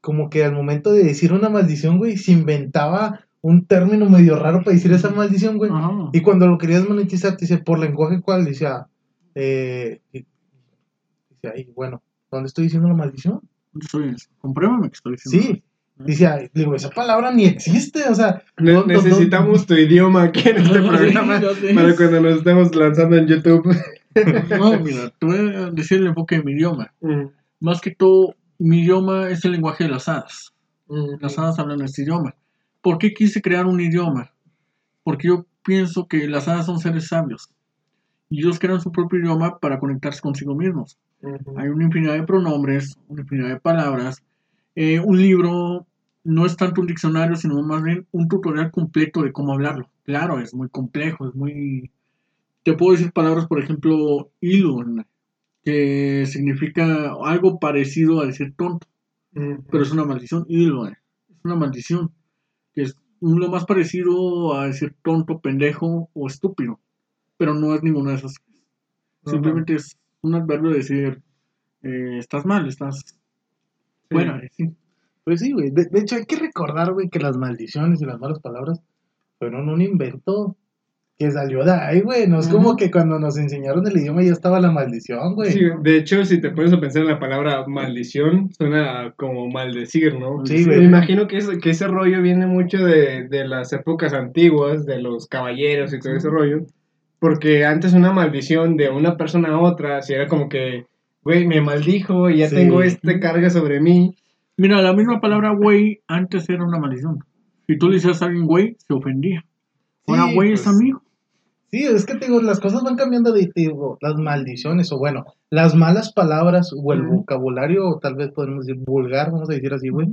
como que al momento de decir una maldición, güey, se inventaba un término medio raro para decir esa maldición, güey. Ajá. Y cuando lo querías monetizar, te dice, por lenguaje cuál, decía, eh, y- bueno, ¿dónde estoy diciendo la maldición? Compruébame que estoy diciendo. Sí. Dice, digo, esa palabra ni existe, o sea, Ne- no- no- necesitamos tu idioma aquí en este programa para cuando nos estemos lanzando en YouTube. No, mira, te voy a decir el enfoque de mi idioma. Mm, Más que todo, mi idioma es el lenguaje de las hadas. mm, Las hadas hablan este idioma. ¿Por qué quise crear un idioma? Porque yo pienso que las hadas son seres sabios. Y ellos crean su propio idioma para conectarse consigo mismos. Hay una infinidad de pronombres, una infinidad de palabras. Eh, un libro no es tanto un diccionario, sino más bien un tutorial completo de cómo hablarlo. Claro, es muy complejo, es muy... Te puedo decir palabras, por ejemplo, ilun, que significa algo parecido a decir tonto, pero es una maldición, ilun, es una maldición, que es lo más parecido a decir tonto, pendejo o estúpido, pero no es ninguna de esas. Simplemente es un adverbio de decir, eh, estás mal, estás fuera. sí. Pues sí, güey. De, de hecho, hay que recordar, güey, que las maldiciones y las malas palabras fueron un invento que salió de ahí, güey. No es como que cuando nos enseñaron el idioma ya estaba la maldición, güey. Sí, de hecho, si te pones a pensar en la palabra maldición, suena como maldecir, ¿no? Sí, Me güey. imagino que, ese- que ese rollo viene mucho de, de las épocas antiguas, de los caballeros y todo ese rollo. Porque antes una maldición de una persona a otra, si era como que, güey, me maldijo y ya Sí. tengo este carga sobre mí. Mira, la misma palabra güey antes era una maldición. Si tú le decías a alguien güey, se ofendía. Ahora Sí, güey es pues, amigo. Sí, es que te digo, las cosas van cambiando de, te digo, las maldiciones, o bueno, las malas palabras, o el vocabulario, o tal vez podemos decir vulgar, vamos a decir así, güey.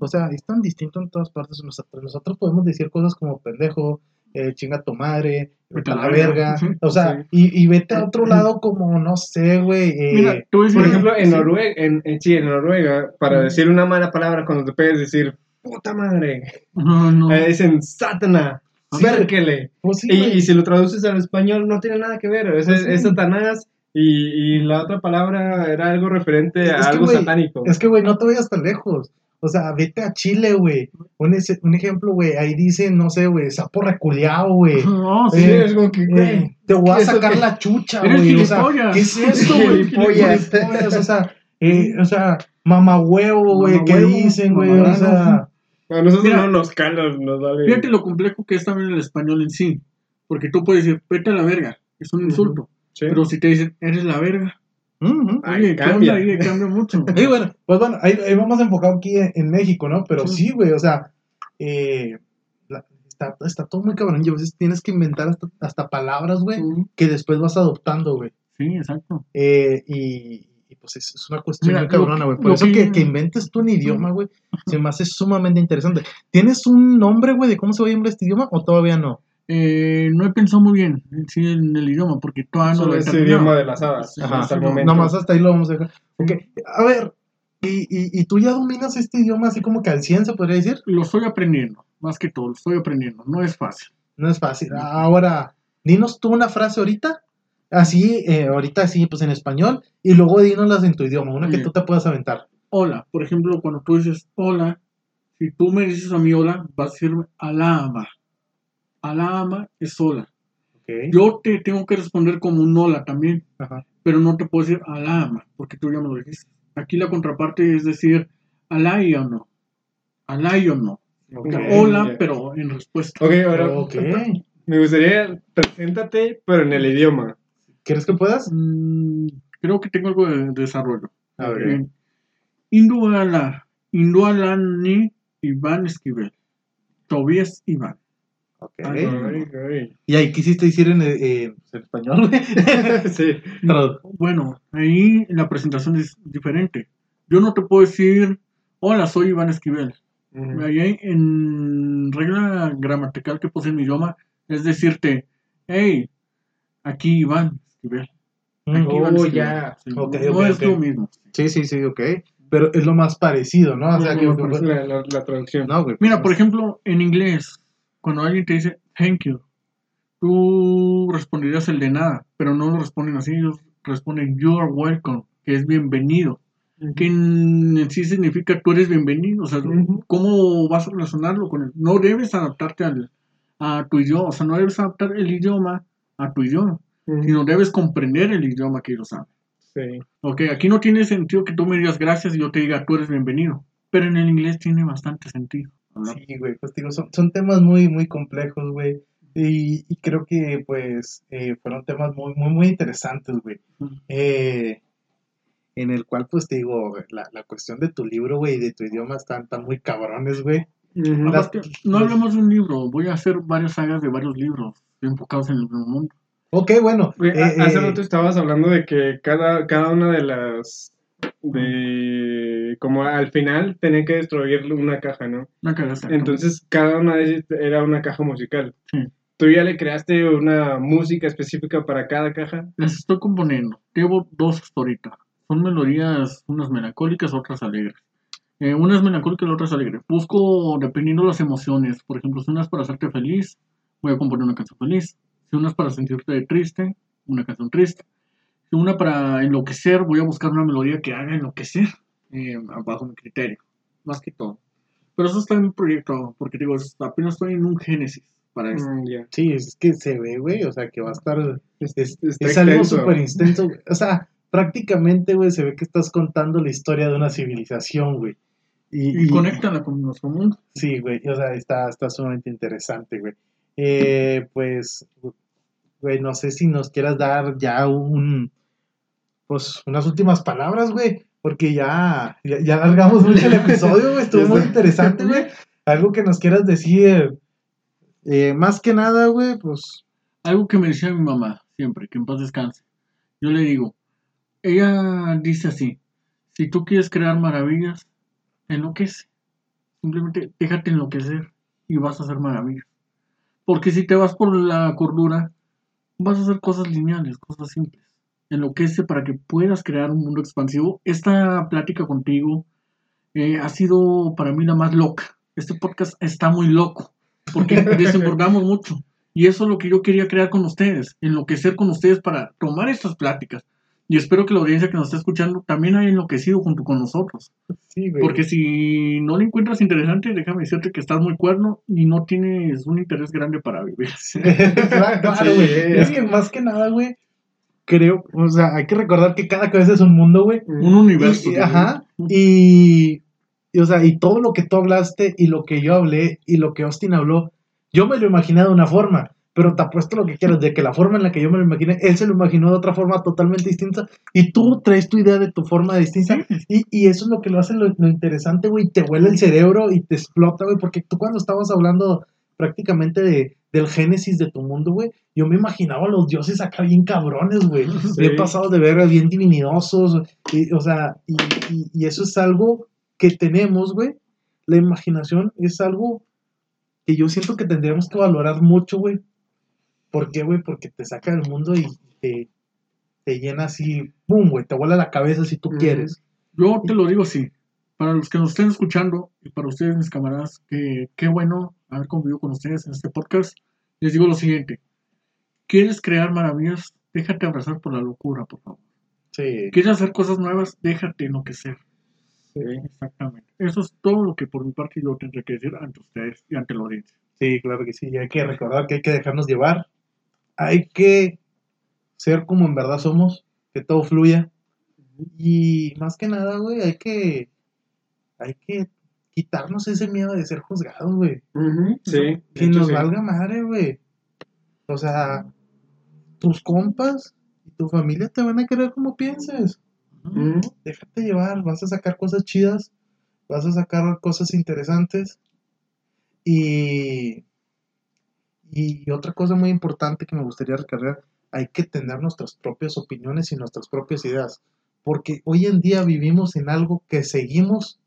O sea, es tan distinto en todas partes. Nosotros, nosotros podemos decir cosas como pendejo, eh, chinga tu madre, vete a la verga. O sea, y, y vete a otro lado como, no sé, güey. eh, Mira, a decir, Por ejemplo, en. Noruega, en, en- sí, en Noruega, para decir una mala palabra, cuando te puedes decir puta madre, no. eh, dicen sátana, Sí. pues sí, Y, si lo traduces al español, no tiene nada que ver. Es, Pues sí. es Satanás y, y la otra palabra era algo referente Es a algo satánico. Es que, güey, no te vayas tan lejos. O sea, vete a Chile, güey. Un, un ejemplo, güey. Ahí dice, no sé, güey, sapo reculeado, güey. No, sí. Eh, es como que, Eh, güey, te voy a ¿eso sacar la chucha, güey. O sea. ¿qué es esto, güey? Gilipollas, O sea, eh, o sea, mamahuevo, güey. ¿Qué dicen, güey? O sea, A nosotros Mira, no nos calan, nos vale. Fíjate lo complejo que es también el español en sí. Porque tú puedes decir, vete a la verga. Es un insulto. Sí. Pero si te dicen, eres la verga. Ahí Oye, ¿qué cambia. onda? Ahí cambia mucho. Y bueno, pues bueno, ahí, ahí vamos enfocado aquí en, en México, ¿no? Pero Sí. sí, güey, o sea, eh, la- está, está todo muy cabrón. Y a veces tienes que inventar hasta, hasta palabras, güey, que después vas adoptando, güey. Sí, exacto. Eh, y, pues es, es una cuestión Mira, muy cabrona, güey. Por eso que- que, que inventes tú un idioma, güey, se me hace sumamente interesante. ¿Tienes un nombre, güey, de cómo se va a llamar este idioma o todavía no? Eh, no he pensado muy bien en sí en el idioma, porque todavía no lo he ese idioma de las hadas, Ajá, hasta el no, momento. Nomás hasta ahí lo vamos a dejar. Ok, a ver, ¿y, y, y tú ya dominas este idioma así como que al 100, se podría decir? Lo estoy aprendiendo, más que todo, lo estoy aprendiendo. No es fácil. No es fácil. Ahora, dinos tú una frase ahorita, así, eh, ahorita sí, pues en español, y luego dinoslas en tu idioma, una que Bien. tú te puedas aventar. Hola, por ejemplo, cuando tú dices hola, si tú me dices a mí hola, vas a decirme alama. Alama es hola. Ok. Yo te tengo que responder como un hola también, Ajá. pero no te puedo decir alama, porque tú ya me lo dijiste. Aquí la contraparte es decir alay o no. Alay o no. Ok, Hola, pero en respuesta. Ok, ahora Ok. me gustaría, preséntate, pero en el idioma. ¿Quieres que puedas? Mm, creo que tengo algo de desarrollo. A ver. Bien. Induala, Indualani Iván Esquivel. Tobías Iván. Ok. Ay, Ay, ay. ¿Y ahí quisiste decir en, eh, en español, güey? sí. Bueno, ahí la presentación es diferente. Yo no te puedo decir, hola, soy Iván Esquivel. Ahí hay- en regla gramatical que puse en mi idioma, Es decirte, hey, aquí Iván Esquivel. Mm, Aquí Oh, Esquivel". ya. Sí, no es lo mismo. Sí, sí, sí, ok. Pero es lo más parecido, ¿no? O sea, que, No, la, la- la traducción. no, güey. Mira, por ejemplo, en inglés, cuando alguien te dice thank you, tú responderías el de nada, pero no lo responden así, ellos responden you are welcome, que es bienvenido, que en en sí significa tú eres bienvenido, o sea. ¿cómo vas a relacionarlo con él? No debes adaptarte al, a tu idioma, o sea, no debes adaptar el idioma a tu idioma. Sino debes comprender el idioma que ellos hablan. Sí. Ok, aquí no tiene sentido que tú me digas gracias y yo te diga tú eres bienvenido, pero en el inglés tiene bastante sentido. Sí, güey, pues digo, son, son temas muy, muy complejos, güey. Y, y creo que, pues, eh, fueron temas muy, muy, muy interesantes, güey. Eh, en el cual, pues, te digo, la, la cuestión de tu libro, güey, y de tu idioma están, están muy cabrones, güey. Las- no hablemos de un libro, voy a hacer varias sagas de varios libros enfocados en el mismo mundo. Ok, bueno. Eh, hace eh, rato estabas hablando de que cada, cada una de las de como al final tenía que destruir una caja, ¿no? Una cagaza. Entonces cada una de ellas era una caja musical. Sí. ¿Tú ya le creaste una música específica para cada caja? Las estoy componiendo. Llevo dos hasta ahorita. Son melodías, unas melancólicas, otras alegres. Eh, unas melancólicas y otras alegres. Busco dependiendo las emociones. Por ejemplo, si una es para hacerte feliz, voy a componer una canción feliz. Si una es para sentirte triste, una canción triste. Si una para enloquecer, voy a buscar una melodía que haga enloquecer. eh, bajo mi criterio. Más que todo. Pero eso está en un proyecto, porque digo, es- apenas estoy en un génesis para eso. Mm, ya. Sí, es que se ve, güey, o sea, que va a estar... Es, Está es algo súper güey. O sea, prácticamente, güey, se ve que estás contando la historia de una civilización, güey. Y, conéctala con nuestro mundo. Sí, güey, o sea, está, está sumamente interesante, güey. Eh, pues, güey, no sé si nos quieras dar ya un, pues, unas últimas palabras, güey, porque ya, ya, ya alargamos mucho el episodio, güey, estuvo muy interesante, güey. Algo que nos quieras decir, eh, más que nada, güey, pues, Algo que me decía mi mamá siempre, que en paz descanse. Yo le digo, ella dice así, si tú quieres crear maravillas, enloquece. Simplemente déjate enloquecer y vas a hacer maravillas. Porque si te vas por la cordura, vas a hacer cosas lineales, cosas simples. Enloquece para que puedas crear un mundo expansivo. Esta plática contigo eh, ha sido para mí la más loca. Este podcast está muy loco porque desembordamos mucho. Y eso es lo que yo quería crear con ustedes, enloquecer con ustedes para tomar estas pláticas. Y espero que la audiencia que nos está escuchando también haya enloquecido junto con nosotros. sí, güey. Porque si no le encuentras interesante, déjame decirte que estás muy cuerno y no tienes un interés grande para vivir. claro, Sí. güey. Es que más que nada, güey, creo, o sea, hay que recordar que cada cabeza es un mundo, güey. Un universo. Y- ajá. Y, y, o sea, y todo lo que tú hablaste y lo que yo hablé y lo que Austin habló, yo me lo imaginé de una forma, pero te apuesto lo que quieras, de que la forma en la que yo me lo imaginé, él se lo imaginó de otra forma totalmente distinta y tú traes tu idea de tu forma distinta y, y eso es lo que lo hace lo, lo interesante, güey, te huele el cerebro y te explota, güey, porque tú cuando estabas hablando prácticamente de, del génesis de tu mundo, güey, yo me imaginaba a los dioses acá bien cabrones, güey, Sí. bien pasados de ver, bien divinidosos, y, o sea, y, y- y eso es algo que tenemos, güey, la imaginación es algo que yo siento que tendríamos que valorar mucho, güey. ¿Por qué, güey? Porque te saca del mundo y te, te llena así, ¡pum, güey! Te vuela la cabeza si tú quieres. Yo te lo digo así. Para los que nos estén escuchando y para ustedes, mis camaradas, que qué bueno haber convivido con ustedes en este podcast. Les digo lo siguiente. ¿Quieres crear maravillas? Déjate abrazar por la locura, por favor. Sí. ¿Quieres hacer cosas nuevas? Déjate enloquecer. Sí. Exactamente. Eso es todo lo que por mi parte yo tendré que decir ante ustedes y ante la audiencia. Sí, claro que sí. y Hay que recordar que hay que dejarnos llevar. Hay que ser como en verdad somos, que todo fluya. Y más que nada, güey, hay que, hay que quitarnos ese miedo de ser juzgados, güey. Sí. de Que nos sí. valga madre, güey. O sea, tus compas y tu familia te van a querer como pienses. Déjate llevar, vas a sacar cosas chidas, vas a sacar cosas interesantes. Y, y otra cosa muy importante que me gustaría recargar, hay que tener nuestras propias opiniones y nuestras propias ideas. Porque hoy en día vivimos en algo que seguimos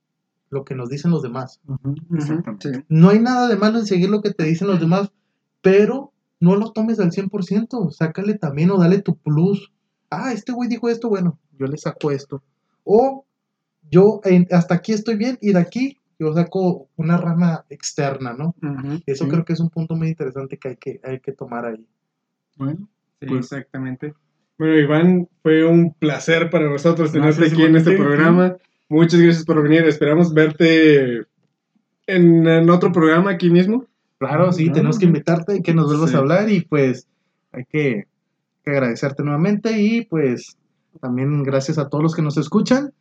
lo que nos dicen los demás. Sí. No hay nada de malo en seguir lo que te dicen los demás, pero no lo tomes al 100%, sácale también o dale tu plus. Ah, este güey dijo esto, bueno, yo le saco esto. O yo en- hasta aquí estoy bien y de aquí yo saco una rama externa, ¿no? Eso Sí. creo que es un punto muy interesante que hay que, hay que tomar ahí. Bueno, Sí, Pues- exactamente. Bueno, Iván, fue un placer para nosotros tenerte aquí en este programa. Muchas gracias por venir. Esperamos verte en, en otro programa aquí mismo. Claro, sí, Claro. tenemos que invitarte y que nos vuelvas a hablar y pues hay que, que agradecerte nuevamente y pues también gracias a todos los que nos escuchan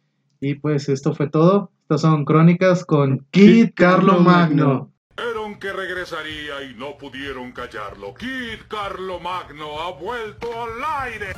y pues esto fue todo. Estas son crónicas con Kid Carlo Magno. Dijeron que regresaría y no pudieron callarlo. Kid Carlo Magno ha vuelto al aire.